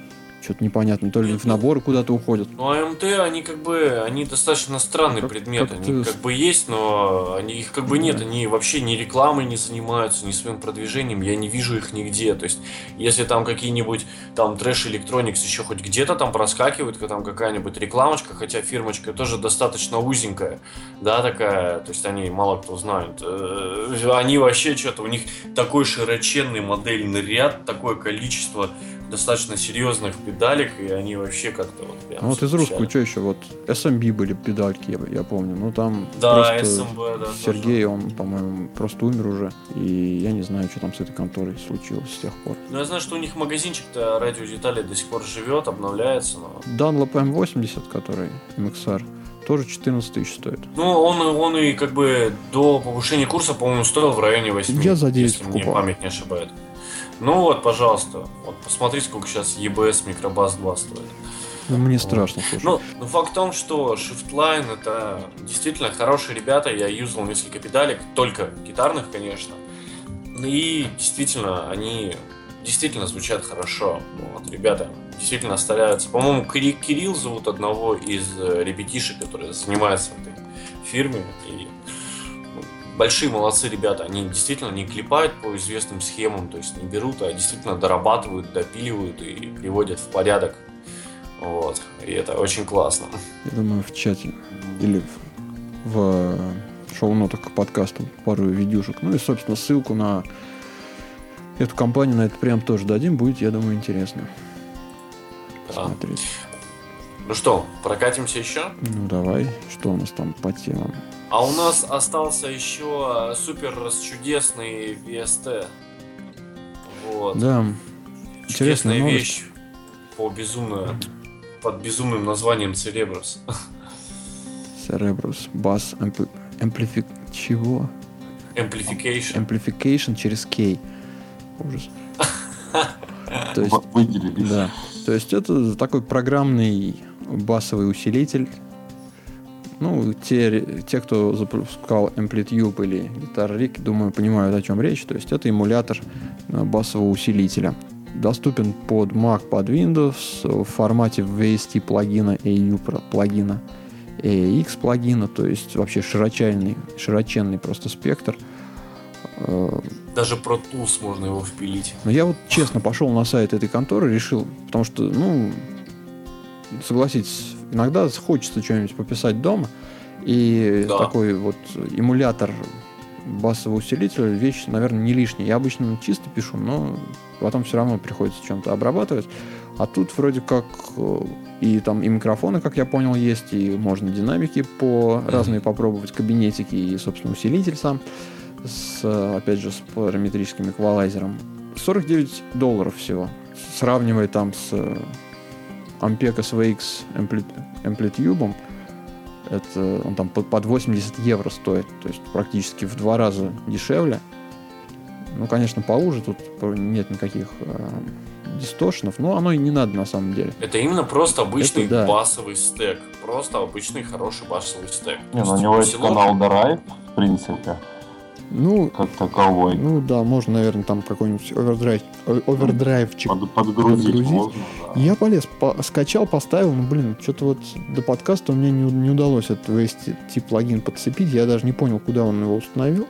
что-то непонятно, то ли в наборы куда-то уходят. Ну, АМТ, они как бы, они достаточно странный Как- предмет. как Они ты- как бы есть, но они, их как бы нет. Они вообще ни рекламой не занимаются, ни своим продвижением. Я не вижу их нигде. То есть, если там какие-нибудь там трэш электроникс еще хоть где-то там проскакивает, как там какая-нибудь рекламочка, хотя фирмочка тоже достаточно узенькая, да, такая, то есть они мало кто знает. Э, Они вообще что-то, у них такой широченный модельный ряд, такое количество достаточно серьезных педалек, и они вообще как-то вот прям Ну, вот из русского, что еще? Вот SMB были педальки, я, я помню. Ну, там Да, просто СМБ, да. Сергей, он, по-моему, просто умер уже. И я не знаю, что там с этой конторой случилось с тех пор. тоже. Ну, я знаю, что у них магазинчик-то радиодеталей до сих пор живет, обновляется, но... Dunlop M80, который MXR, тоже 14 тысяч стоит. Ну, он, он и как бы до повышения курса, по-моему, стоил в районе 8. Я за 9 если мне покупал. память не ошибает. Ну вот, пожалуйста, вот посмотри, сколько сейчас EBS Microbus 2 стоит. Ну, мне страшно, слушай. Ну, ну, факт в том, что Shiftline это действительно хорошие ребята. Я юзал несколько педалек, только гитарных, конечно. И действительно, они действительно звучат хорошо. Вот, ребята действительно стараются. По-моему, Кири- Кирилл зовут одного из ребятишек, который занимается в этой фирме. И большие молодцы ребята. Они действительно не клепают по известным схемам, то есть не берут, а действительно дорабатывают, допиливают и приводят в порядок. Вот. И это очень классно. Я думаю, в чате или в, в шоу-нотах к подкасту пару видюшек. Ну и, собственно, ссылку на эту компанию, на это прям тоже дадим. Будет, я думаю, интересно Да. посмотреть. Ну что, прокатимся еще? Ну, давай. Что у нас там по темам? А у нас остался еще супер чудесный VST. Вот. Да, Чудесная интересная новость. вещь по безумно под безумным названием Cerebrus. Cerebrus Bass Ampli- Amplific... Чего? Amplification. Amplification через K. Ужас. *laughs* То есть, Выделились. да. То есть это такой программный басовый усилитель. Ну, те, те, кто запускал Amplitude или Guitar Rig, думаю, понимают, о чем речь. То есть это эмулятор э, басового усилителя. Доступен под Mac, под Windows в формате VST плагина, AU плагина, AX плагина, то есть вообще широченный, широченный просто спектр. Э, Даже Pro Tools можно его впилить. но я вот честно пошел на сайт этой конторы, решил, потому что, ну, согласитесь, иногда хочется что-нибудь пописать дома, и Да. такой вот эмулятор басового усилителя вещь, наверное, не лишняя. Я обычно чисто пишу, но потом все равно приходится чем-то обрабатывать. А тут вроде как э, и там и микрофоны, как я понял, есть, и можно динамики по разные попробовать, кабинетики и, собственно, усилитель сам, с, опять же, с параметрическим эквалайзером. 49 долларов всего. Сравнивая там с Ampega SVX Amplitude, это он там под 80 евро стоит, то есть практически в два раза дешевле. Ну, конечно, поуже, тут нет никаких э, дистошенов, но оно и не надо на самом деле. Это именно просто обычный Это, да. басовый стек. Просто обычный хороший басовый стек. Не, ну, у него есть канал Drive, в принципе. Ну, как таковой. Ну да, можно, наверное, там какой-нибудь овердрайв, овердрайвчик Под, подгрузить. подгрузить. Можно, да. Я полез, по, скачал, поставил, ну блин, что-то вот до подкаста мне не, не удалось этот VST плагин подцепить, я даже не понял, куда он его установил.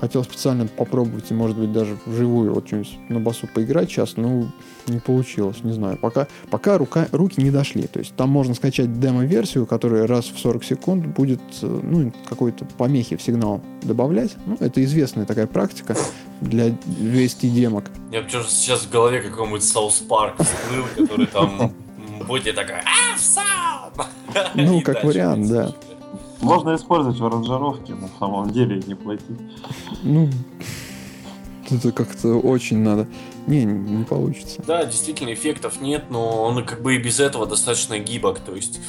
Хотел специально попробовать и, может быть, даже вживую вот что-нибудь на басу поиграть сейчас, но не получилось, не знаю. Пока, пока рука, руки не дошли. То есть там можно скачать демо-версию, которая раз в 40 секунд будет э, ну, какой-то помехи в сигнал добавлять. Ну, это известная такая практика для VST демок. Я почему сейчас в голове какой-нибудь South Park всплыл, который там будет такая Ну, *laughs* как вариант, да. Можно использовать в аранжировке, на самом деле, и не платить. Ну, это как-то очень надо. Не, не получится. Да, действительно, эффектов нет, но он как бы и без этого достаточно гибок. То есть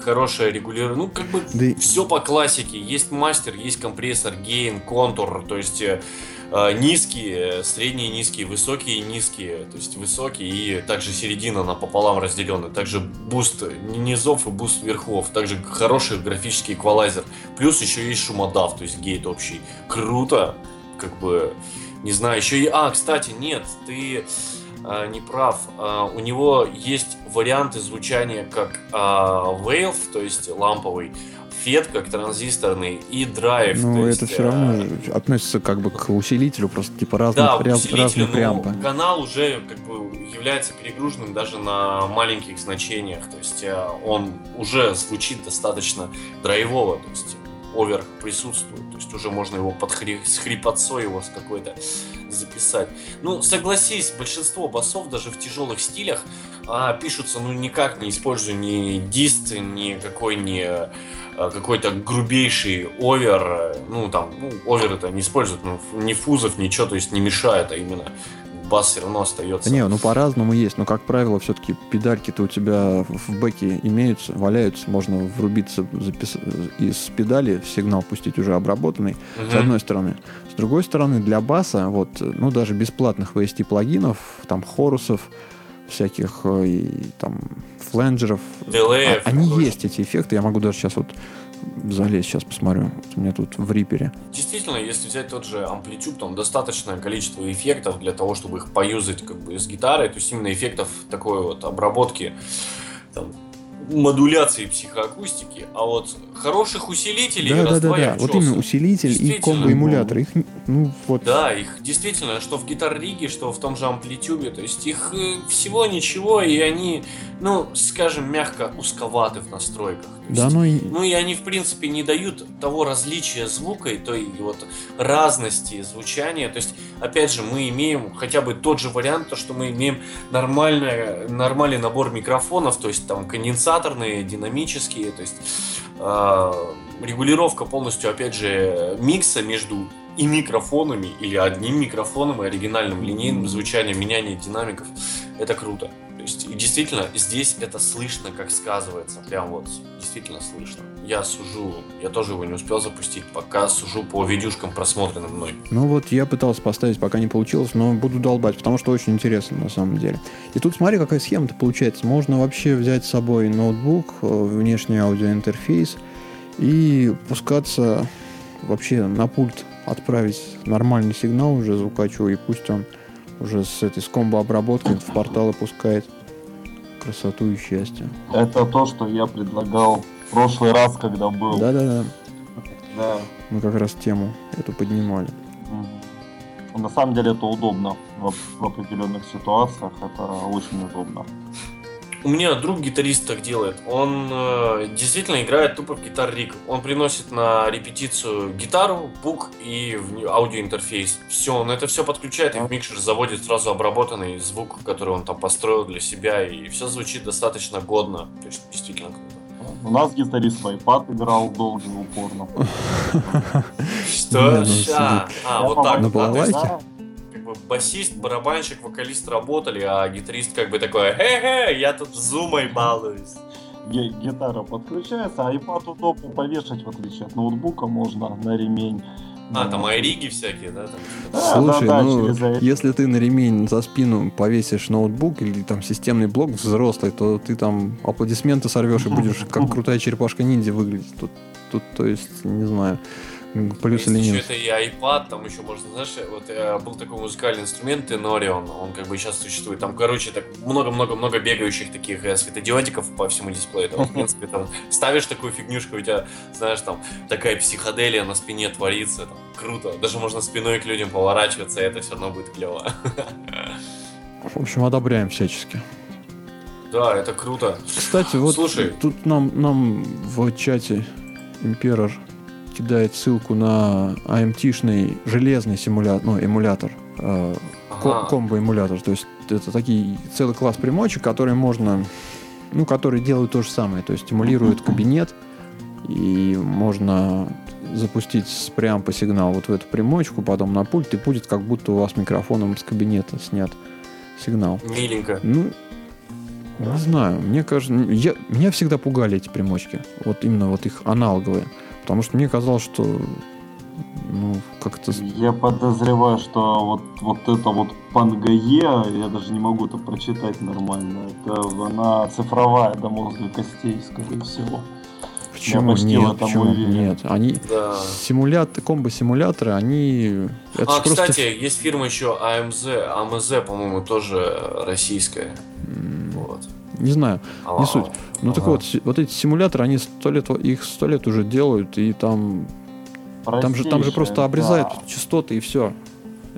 хорошая регулировка. Ну, как бы да все по классике. Есть мастер, есть компрессор, gain, contour. То есть э, низкие, средние низкие, высокие низкие. То есть высокие и также середина напополам разделены. Также буст низов и буст верхов. Также хороший графический эквалайзер. Плюс еще есть шумодав, то есть gate общий. Круто. Как бы не знаю, еще и... А, кстати, нет, ты э, не прав. Э, у него есть варианты звучания как э, Valve, то есть ламповый, FET как транзисторный и драйв. Ну, это есть, все равно относится как бы к усилителю, просто типа разных, да, прям, разные преампы. канал уже как бы является перегруженным даже на маленьких значениях, то есть он уже звучит достаточно драйвово, то есть овер присутствует. То есть уже можно его под хри... с хрипотцой его с какой-то записать. Ну, согласись, большинство басов даже в тяжелых стилях а, пишутся, ну, никак не используя ни дист, ни какой ни а, какой-то грубейший овер, ну, там, ну, овер это не используют, ну, ни фузов, ничего, то есть не мешает, а именно бас все равно остается. Не, ну по-разному есть, но как правило все-таки педальки-то у тебя в бэке имеются, валяются, можно врубиться запис... из педали, сигнал пустить уже обработанный, угу. с одной стороны. С другой стороны, для баса, вот, ну даже бесплатных VST плагинов, там хорусов, всяких э, и там фленджеров, Дилеев, а, они есть эти эффекты, я могу даже сейчас вот залезть, сейчас посмотрю. У меня тут в рипере. Действительно, если взять тот же амплитюд, там достаточное количество эффектов для того, чтобы их поюзать как бы с гитарой, то есть именно эффектов такой вот обработки там, модуляции психоакустики, а вот хороших усилителей да, да, да, да. Вот именно усилитель и комбо-эмулятор. Их, ну, вот. Да, их действительно, что в гитар риге, что в том же амплитюбе, то есть их э, всего ничего, и они, ну, скажем, мягко узковаты в настройках. Да, ну и... Ну и они, в принципе, не дают того различия звука и той вот разности звучания. То есть, опять же, мы имеем хотя бы тот же вариант, то, что мы имеем нормальный, нормальный набор микрофонов, то есть там конденсаторные, динамические, то есть э, регулировка полностью, опять же, микса между и микрофонами, или одним микрофоном, и оригинальным линейным звучанием, меняние динамиков. Это круто. Есть, и действительно, здесь это слышно, как сказывается. Прям вот, действительно слышно. Я сужу, я тоже его не успел запустить, пока сужу по видюшкам, просмотренным мной. Ну вот, я пытался поставить, пока не получилось, но буду долбать, потому что очень интересно на самом деле. И тут смотри, какая схема-то получается. Можно вообще взять с собой ноутбук, э, внешний аудиоинтерфейс и пускаться вообще на пульт отправить нормальный сигнал уже звукачу, и пусть он уже с этой с комбо-обработкой в порталы пускает красоту и счастье. Это то, что я предлагал в прошлый раз, когда был. Да-да-да. Да. Мы как раз тему эту поднимали. Угу. На самом деле это удобно в, в определенных ситуациях, это очень удобно. У меня друг гитарист так делает. Он э, действительно играет тупо в гитар рик. Он приносит на репетицию гитару, пук и аудиоинтерфейс. Все, он это все подключает и в микшер заводит сразу обработанный звук, который он там построил для себя, и все звучит достаточно годно. То есть действительно круто. У нас гитарист в iPad играл долго и упорно. Что? Ща. А, вот так. На балалайке? Бы басист, барабанщик, вокалист работали, а гитарист как бы такой, хе-хе, я тут зумой балуюсь. Гитара подключается, а iPad удобно повешать, в отличие от ноутбука, можно на ремень. А, там айриги всякие, да? Там, Да, Слушай, да, да, ну, если ты на ремень за спину повесишь ноутбук или там системный блок взрослый, то ты там аплодисменты сорвешь и *laughs* будешь как крутая черепашка-ниндзя выглядеть. Тут, тут, то есть, не знаю, плюс или еще минус. это и iPad, там еще можно, знаешь, вот э, был такой музыкальный инструмент Tenorion, он как бы сейчас существует. Там, короче, так много-много-много бегающих таких э, светодиодиков по всему дисплею. Там, в *laughs* принципе, там ставишь такую фигнюшку, у тебя, знаешь, там такая психоделия на спине творится. Там, круто. Даже можно спиной к людям поворачиваться, и это все равно будет клево. В общем, одобряем всячески. Да, это круто. Кстати, вот Слушай. тут нам, нам в чате Имперор кидает ссылку на AMT-шный железный симулятор, ну, эмулятор, э, Ага. комбо-эмулятор. То есть это такие целый класс примочек, которые можно, ну, которые делают то же самое. То есть эмулируют кабинет, и можно запустить с преампа сигнал вот в эту примочку, потом на пульт, и будет как будто у вас микрофоном с кабинета снят сигнал. Миленько. Ну, не знаю, мне кажется, я, меня всегда пугали эти примочки, вот именно вот их аналоговые, потому что мне казалось, что ну, как-то... Я подозреваю, что вот, вот это вот пангае, я даже не могу это прочитать нормально, это она цифровая до мозга костей, скорее всего. Почему почти в нет? этом Почему уверен. нет? Они Да. симулят, комбо-симуляторы, они... Это а, просто кстати, есть фирма еще AMZ, AMZ, по-моему, тоже российская. м, Вот. Не знаю, не А, суть. Ну так Ага. вот, си- вот эти симуляторы, они сто лет, их сто лет уже делают, и там, там же, там же просто обрезают да. частоты и все.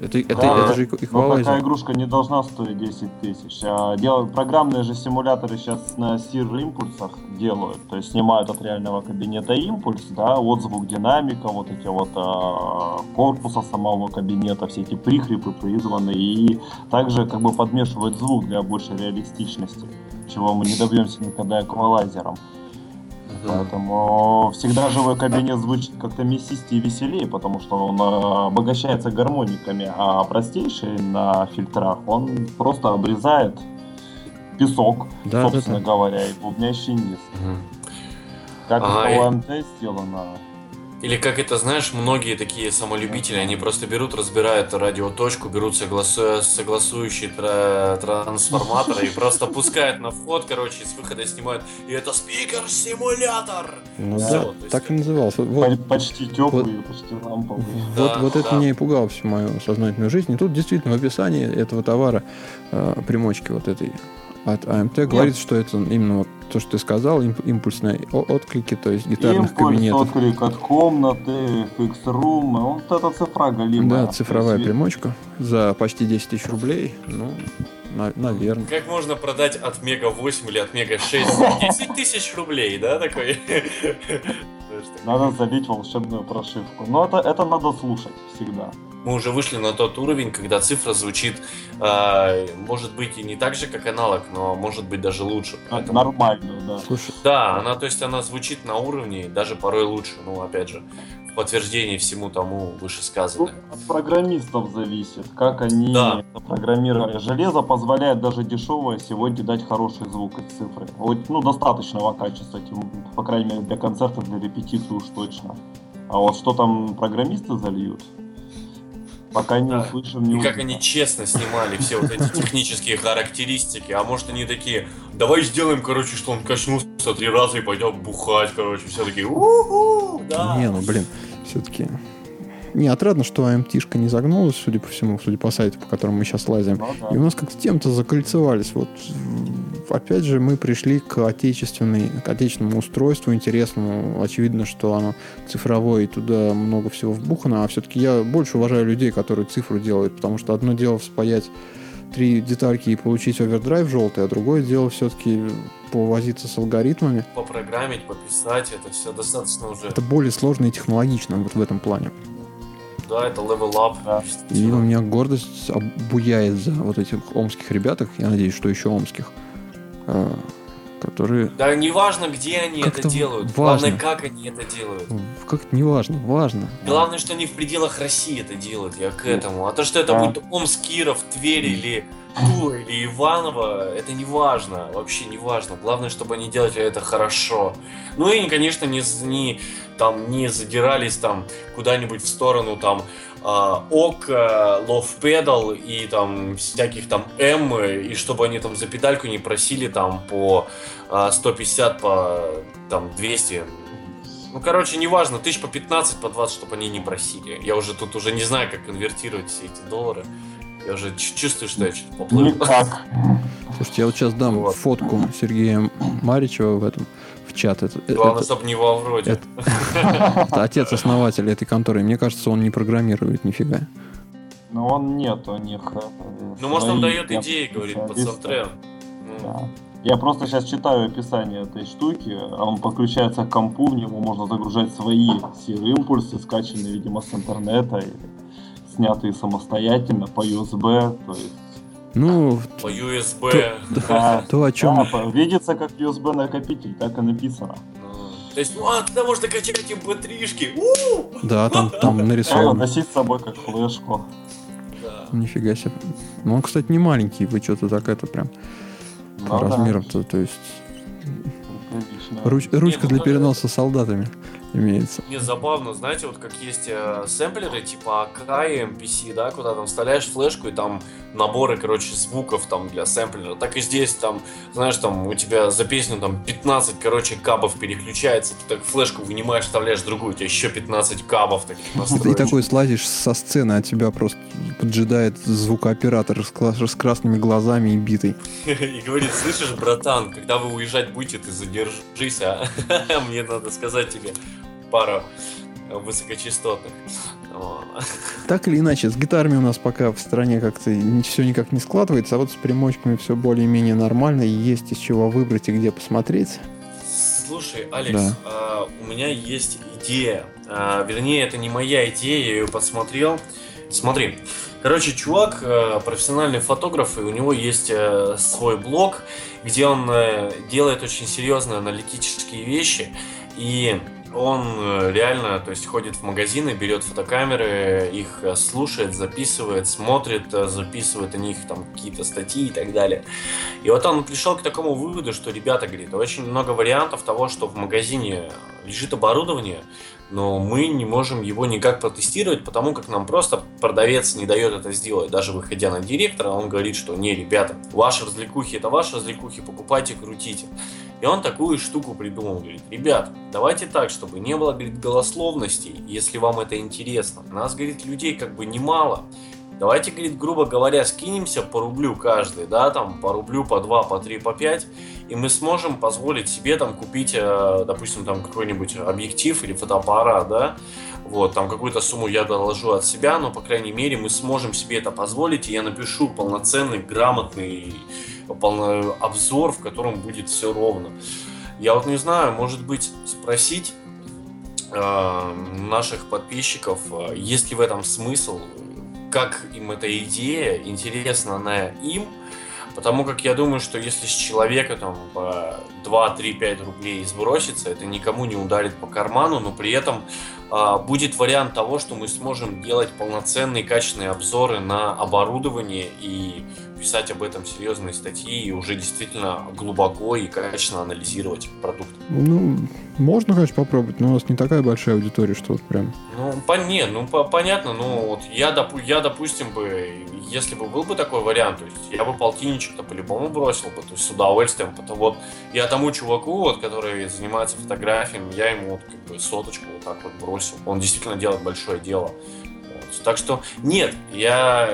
Это, это, Да, это же Но эквалайзер. такая игрушка не должна стоить 10 тысяч. А делают, программные же симуляторы сейчас на SIR импульсах делают. То есть снимают от реального кабинета импульс, да, отзвук динамика, вот эти вот а, корпуса самого кабинета, все эти прихрипы призваны. И также как бы подмешивают звук для большей реалистичности, чего мы не добьемся никогда эквалайзером. Поэтому всегда живой кабинет звучит как-то мясистее и веселее, потому что он э, обогащается гармониками, а простейший на фильтрах он просто обрезает песок, Да, собственно да, да. говоря, и бубнящий низ. Мгм. Как Ага, это и- у МТ сделано. Или как это, знаешь, многие такие самолюбители, они просто берут, разбирают радиоточку, берут согласу- согласующие тра- трансформаторы и просто *laughs* пускают на вход, короче, с выхода снимают. И это спикер-симулятор! Ну да, есть так и назывался. Вот, Почти теплый, почти ламповый. Вот, Да, вот это меня и пугало всю мою сознательную жизнь. И тут действительно в описании этого товара э, примочки вот этой от AMT говорится, что это именно вот то, что ты сказал, имп- импульсные отклики, то есть гитарных Импульс, кабинетов. отклик от комнаты, FX room, вот эта цифра галимая. Да, цифровая есть примочка за почти 10 тысяч рублей. Ну, наверное. Как можно продать ATmega 8 или ATmega 6 за 10 тысяч рублей, да, такой? Так. Надо забить волшебную прошивку. Но это, это надо слушать всегда. Мы уже вышли на тот уровень, когда цифра звучит, э, может быть, и не так же, как аналог, но может быть даже лучше. А, Поэтому- Нормально, да. Слушай, Да, она, то есть она звучит на уровне, даже порой лучше. Ну, опять же, подтверждение всему тому вышесказанное. от программистов зависит, как они Да. программировали. Железо позволяет даже дешевое сегодня дать хороший звук из цифры. Вот, ну, достаточного качества, по крайней мере, для концертов, для репетиции уж точно. А вот что там программисты зальют, пока не Да. услышим, не И как они честно снимали все вот эти технические характеристики. А может они такие, давай сделаем, короче, что он качнулся три раза и пойдем бухать, короче. Все такие, у да. не, ну блин, все-таки. Не, отрадно, что AMT-шка не загнулась, судя по всему, судя по сайту, по которому мы сейчас лазим. Ну да. И у нас как-то тем-то закольцевались. Вот опять же мы пришли к отечественной, к отечественному устройству интересному. Очевидно, что оно цифровое и туда много всего вбухано. А все-таки я больше уважаю людей, которые цифру делают, потому что одно дело вспаять три детальки и получить овердрайв желтый, а другое дело все-таки повозиться с алгоритмами. Попрограммить, пописать, это все достаточно уже... Это более сложно и технологично вот в этом плане. Да, это level up. Да. И у меня гордость обуяет за вот этих омских ребяток, я надеюсь, что еще омских, которые... Да неважно, где они как это делают, важно. главное, как они это делают. Как это не важно, важно. Главное, что они в пределах России это делают, я к этому. А то, что это да. будет Омск, Киров, Тверь или Тула или Иваново, это не важно, вообще не важно. Главное, чтобы они делали это хорошо. Ну и, конечно, не, не, там, не задирались там куда-нибудь в сторону там а, ок, лов педал и там всяких там М, и чтобы они там за педальку не просили там по 150, а, по там 200. Ну, короче, неважно, тысяч по 15, по 20, чтобы они не просили. Я уже тут уже не знаю, как конвертировать все эти доллары. Я уже чувствую, что я что-то поплыл. Никак. Слушайте, я вот сейчас дам вот. фотку Сергея Маричева в этом чат. Это, Главное, чтобы не во вроде. Это, это отец-основатель этой конторы. Мне кажется, он не программирует нифига. Ну, он нет, у них... Э, ну, может, он дает идеи, говорит, пацан. Да. Я просто сейчас читаю описание этой штуки, а он подключается к компу, в него можно загружать свои сиры-импульсы, скачанные, видимо, с интернета или снятые самостоятельно по USB, то есть ну, по USB. То, да, то о чем... Да, видится как USB накопитель, так и написано. То есть, ну, а туда можно качать mp3-шки. Да, там, *laughs* там нарисовано. носить с собой как флешку. Да. Нифига себе. Ну, он, кстати, не маленький, вы что-то так это прям ну, по да. размерам-то, то есть... Руч, ручка Нет, для переноса солдатами имеется. Не забавно, знаете, вот как есть э, сэмплеры типа АК и MPC, да, куда там вставляешь флешку и там наборы, короче, звуков там для сэмплера. Так и здесь там, знаешь, там у тебя за песню там 15, короче, кабов переключается, ты так флешку вынимаешь, вставляешь другую, у тебя еще 15 кабов таких. *laughs* И такой слазишь со сцены, а тебя просто поджидает звукооператор с, с красными глазами и битый. *laughs* И говорит, слышишь, братан, когда вы уезжать будете, ты задержись, а *laughs* мне надо сказать тебе пару высокочастотных. Так или иначе, с гитарами у нас пока в стране как-то все никак не складывается, а вот с примочками все более-менее нормально, и есть из чего выбрать и где посмотреть. Слушай, Алекс, да. а, у меня есть идея. А, вернее, это не моя идея, я ее посмотрел. Смотри, короче, чувак а, профессиональный фотограф, и у него есть а, свой блог, где он а, делает очень серьезные аналитические вещи. И он э, реально, то есть ходит в магазины, берет фотокамеры, их э, слушает, записывает, смотрит, э, записывает о них там какие-то статьи и так далее. И вот он пришел к такому выводу, что, ребята, говорит, очень много вариантов того, что в магазине лежит оборудование, но мы не можем его никак протестировать, потому как нам просто продавец не дает это сделать. Даже выходя на директора, он говорит, что не, ребята, ваши развлекухи это ваши развлекухи, покупайте, крутите. И он такую штуку придумал, говорит, ребят, давайте так, чтобы не было, говорит, голословностей, если вам это интересно. Нас, говорит, людей как бы немало. Давайте, говорит, грубо говоря, скинемся по рублю каждый, да, там, по рублю, по два, по три, по пять, и мы сможем позволить себе там купить, э, допустим, там какой-нибудь объектив или фотоаппарат, да, вот, там какую-то сумму я доложу от себя, но, по крайней мере, мы сможем себе это позволить, и я напишу полноценный, грамотный обзор, в котором будет все ровно. Я вот не знаю, может быть, спросить э, наших подписчиков, э, есть ли в этом смысл, как им эта идея, интересна она им, потому как я думаю, что если с человека там по 2, 3, 5 рублей сбросится, это никому не ударит по карману, но при этом э, будет вариант того, что мы сможем делать полноценные качественные обзоры на оборудование и писать об этом серьезные статьи и уже действительно глубоко и качественно анализировать продукт. Ну, можно, конечно, попробовать, но у нас не такая большая аудитория, что вот прям... Ну, по, нет, ну, по, понятно, ну, вот я, допу, я, допустим, бы, если бы был бы такой вариант, то есть я бы полтинничек-то по-любому бросил бы, то есть с удовольствием, потому вот я тому чуваку, вот, который занимается фотографиями, я ему вот как бы соточку вот так вот бросил. Он действительно делает большое дело. Вот. Так что нет, я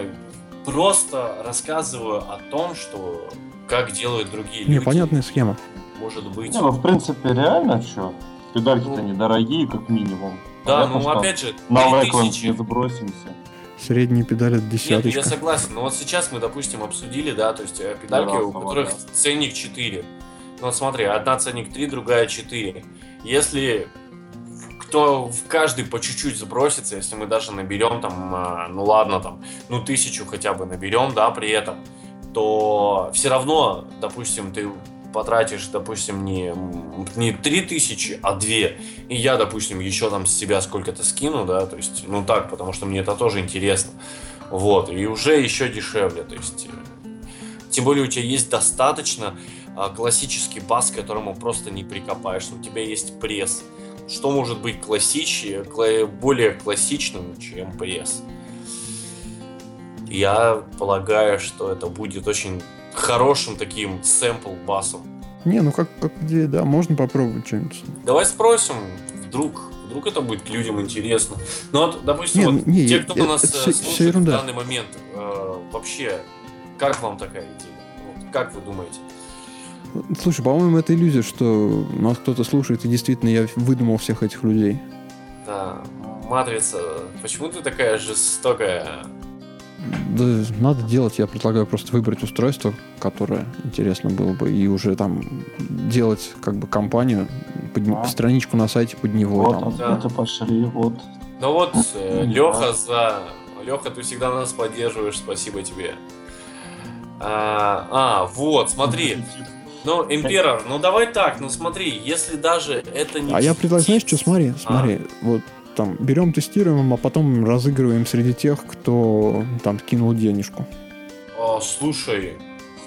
просто рассказываю о том, что как делают другие люди. Непонятная схема. Может быть. Не, ну, в принципе, реально что? Педальки-то ну, недорогие, как минимум. Да, Понятно, ну опять же, на 3000... не забросимся. Средние педали это Нет, десяточка. я согласен. Но вот сейчас мы, допустим, обсудили, да, то есть э, педальки, Да, у которых да. ценник 4. Ну вот смотри, одна ценник 3, другая 4. Если кто в каждый по чуть-чуть сбросится, если мы даже наберем там, а, ну ладно, там, ну тысячу хотя бы наберем, да, при этом, то все равно, допустим, ты потратишь, допустим, не, не 3000, а 2. И я, допустим, еще там с себя сколько-то скину, да, то есть, ну так, потому что мне это тоже интересно. Вот, и уже еще дешевле, то есть... э, Тем более у тебя есть достаточно а, классический бас, к которому просто не прикопаешься. У тебя есть пресс. Что может быть классич, кла- более классичным, чем пресс? Я полагаю, что это будет очень хорошим таким сэмпл басом. Не, ну как, как идея, да, можно попробовать что-нибудь. Давай спросим, вдруг, вдруг это будет людям интересно. Ну вот, допустим, Не, вот не, те, это- кто это нас э, всё слушает в данный момент, э, вообще, как вам такая идея? Вот, как вы думаете? Слушай, по-моему, это иллюзия, что нас кто-то слушает, и действительно я выдумал всех этих людей. Да, матрица, почему ты такая жестокая? Да, надо делать, я предлагаю просто выбрать устройство, которое интересно было бы, и уже там делать как бы компанию, под- А. страничку на сайте под него. Вот, там. Да. это пошли, вот. Ну вот, э, М, Леха за... Леха, ты всегда нас поддерживаешь, спасибо тебе. А, а, вот, смотри. Ну, Имперор, ну давай так, ну смотри, если даже это не... А я предлагаю, знаешь что, смотри, А. смотри, вот там берем, тестируем, а потом разыгрываем среди тех, кто там кинул денежку. А, слушай,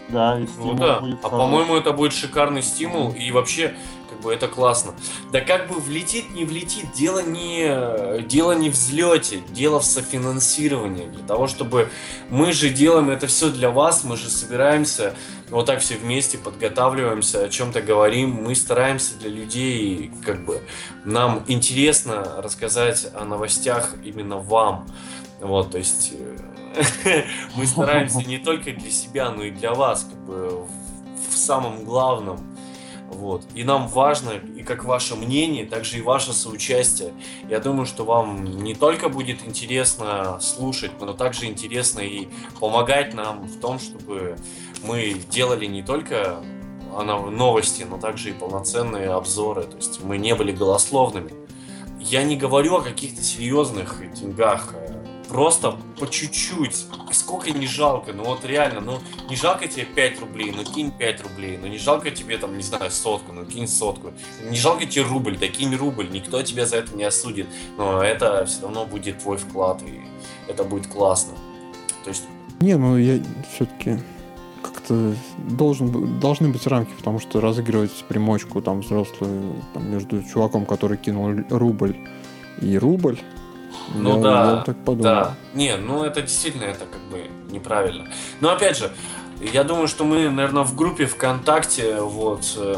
Да, и ну стимул да, будет а по-моему это будет шикарный стимул, и вообще, как бы это классно. Да как бы влетит, не влетит, дело не, дело не в взлете, дело в софинансировании. Для того, чтобы мы же делаем это все для вас, мы же собираемся вот так все вместе, подготавливаемся, о чем-то говорим, мы стараемся для людей, как бы, нам интересно рассказать о новостях именно вам. Вот, то есть э, мы стараемся не только для себя, но и для вас, как бы в, самом главном. Вот. И нам важно, и как ваше мнение, так же и ваше соучастие. Я думаю, что вам не только будет интересно слушать, но также интересно и помогать нам в том, чтобы мы делали не только нов- новости, но также и полноценные обзоры. То есть мы не были голословными. Я не говорю о каких-то серьезных деньгах. Просто по чуть-чуть. Сколько не жалко. Ну вот реально, ну не жалко тебе 5 рублей, ну кинь 5 рублей. Ну не жалко тебе там, не знаю, сотку, ну кинь сотку. Не жалко тебе рубль, да кинь рубль. Никто тебя за это не осудит. Но это все равно будет твой вклад, и это будет классно. То есть Не, ну я все-таки как-то должен, должны быть рамки, потому что разыгрывать примочку там взрослую там, между чуваком, который кинул рубль и рубль. Ну я, да, я так подумал. Да. Не, ну это действительно это как бы неправильно. Но опять же, я думаю, что мы, наверное, в группе ВКонтакте вот э,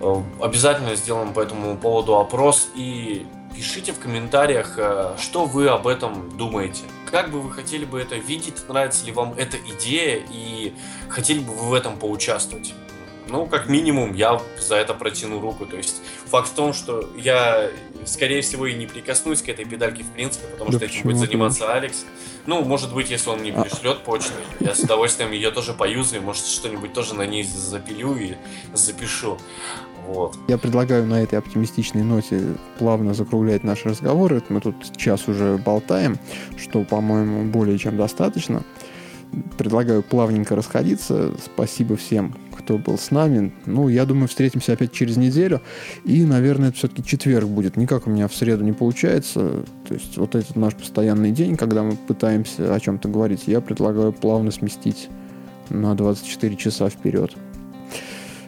э, обязательно сделаем по этому поводу опрос и пишите в комментариях, э, что вы об этом думаете. Как бы вы хотели бы это видеть, нравится ли вам эта идея и хотели бы вы в этом поучаствовать. Ну, как минимум, я за это протяну руку. То есть факт в том, что я, скорее всего, и не прикоснусь к этой педальке в принципе, потому Да что этим будет ты заниматься Алекс. Ну, может быть, если он мне А. пришлет почтой, я с удовольствием ее тоже поюзаю, может, что-нибудь тоже на ней запилю и запишу. Вот. Я предлагаю на этой оптимистичной ноте плавно закруглять наш разговор. Это Мы тут час уже болтаем, что, по-моему, более чем достаточно. Предлагаю плавненько расходиться. Спасибо всем, кто был с нами. Ну, я думаю, встретимся опять через неделю. И, наверное, это все-таки четверг будет. Никак у меня в среду не получается. То есть вот этот наш постоянный день, когда мы пытаемся о чем-то говорить, я предлагаю плавно сместить на 24 часа вперед.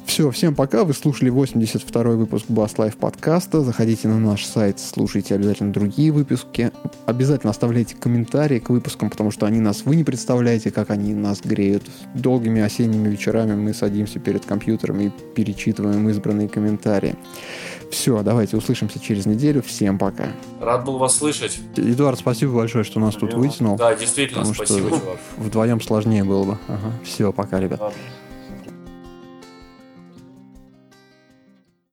Все, всем пока. Вы слушали 82 выпуск Bass Life подкаста. Заходите на наш сайт, слушайте обязательно другие выпуски. Обязательно оставляйте комментарии к выпускам, потому что они нас, вы не представляете, как они нас греют. Долгими осенними вечерами мы садимся перед компьютером и перечитываем избранные комментарии. Все, давайте услышимся через неделю. Всем пока. Рад был вас слышать. Эдуард, спасибо большое, что нас тут Спасибо. вытянул. Да, действительно, спасибо, чувак. Вдвоем сложнее было бы. Ага. Все, пока, ребят. Ладно.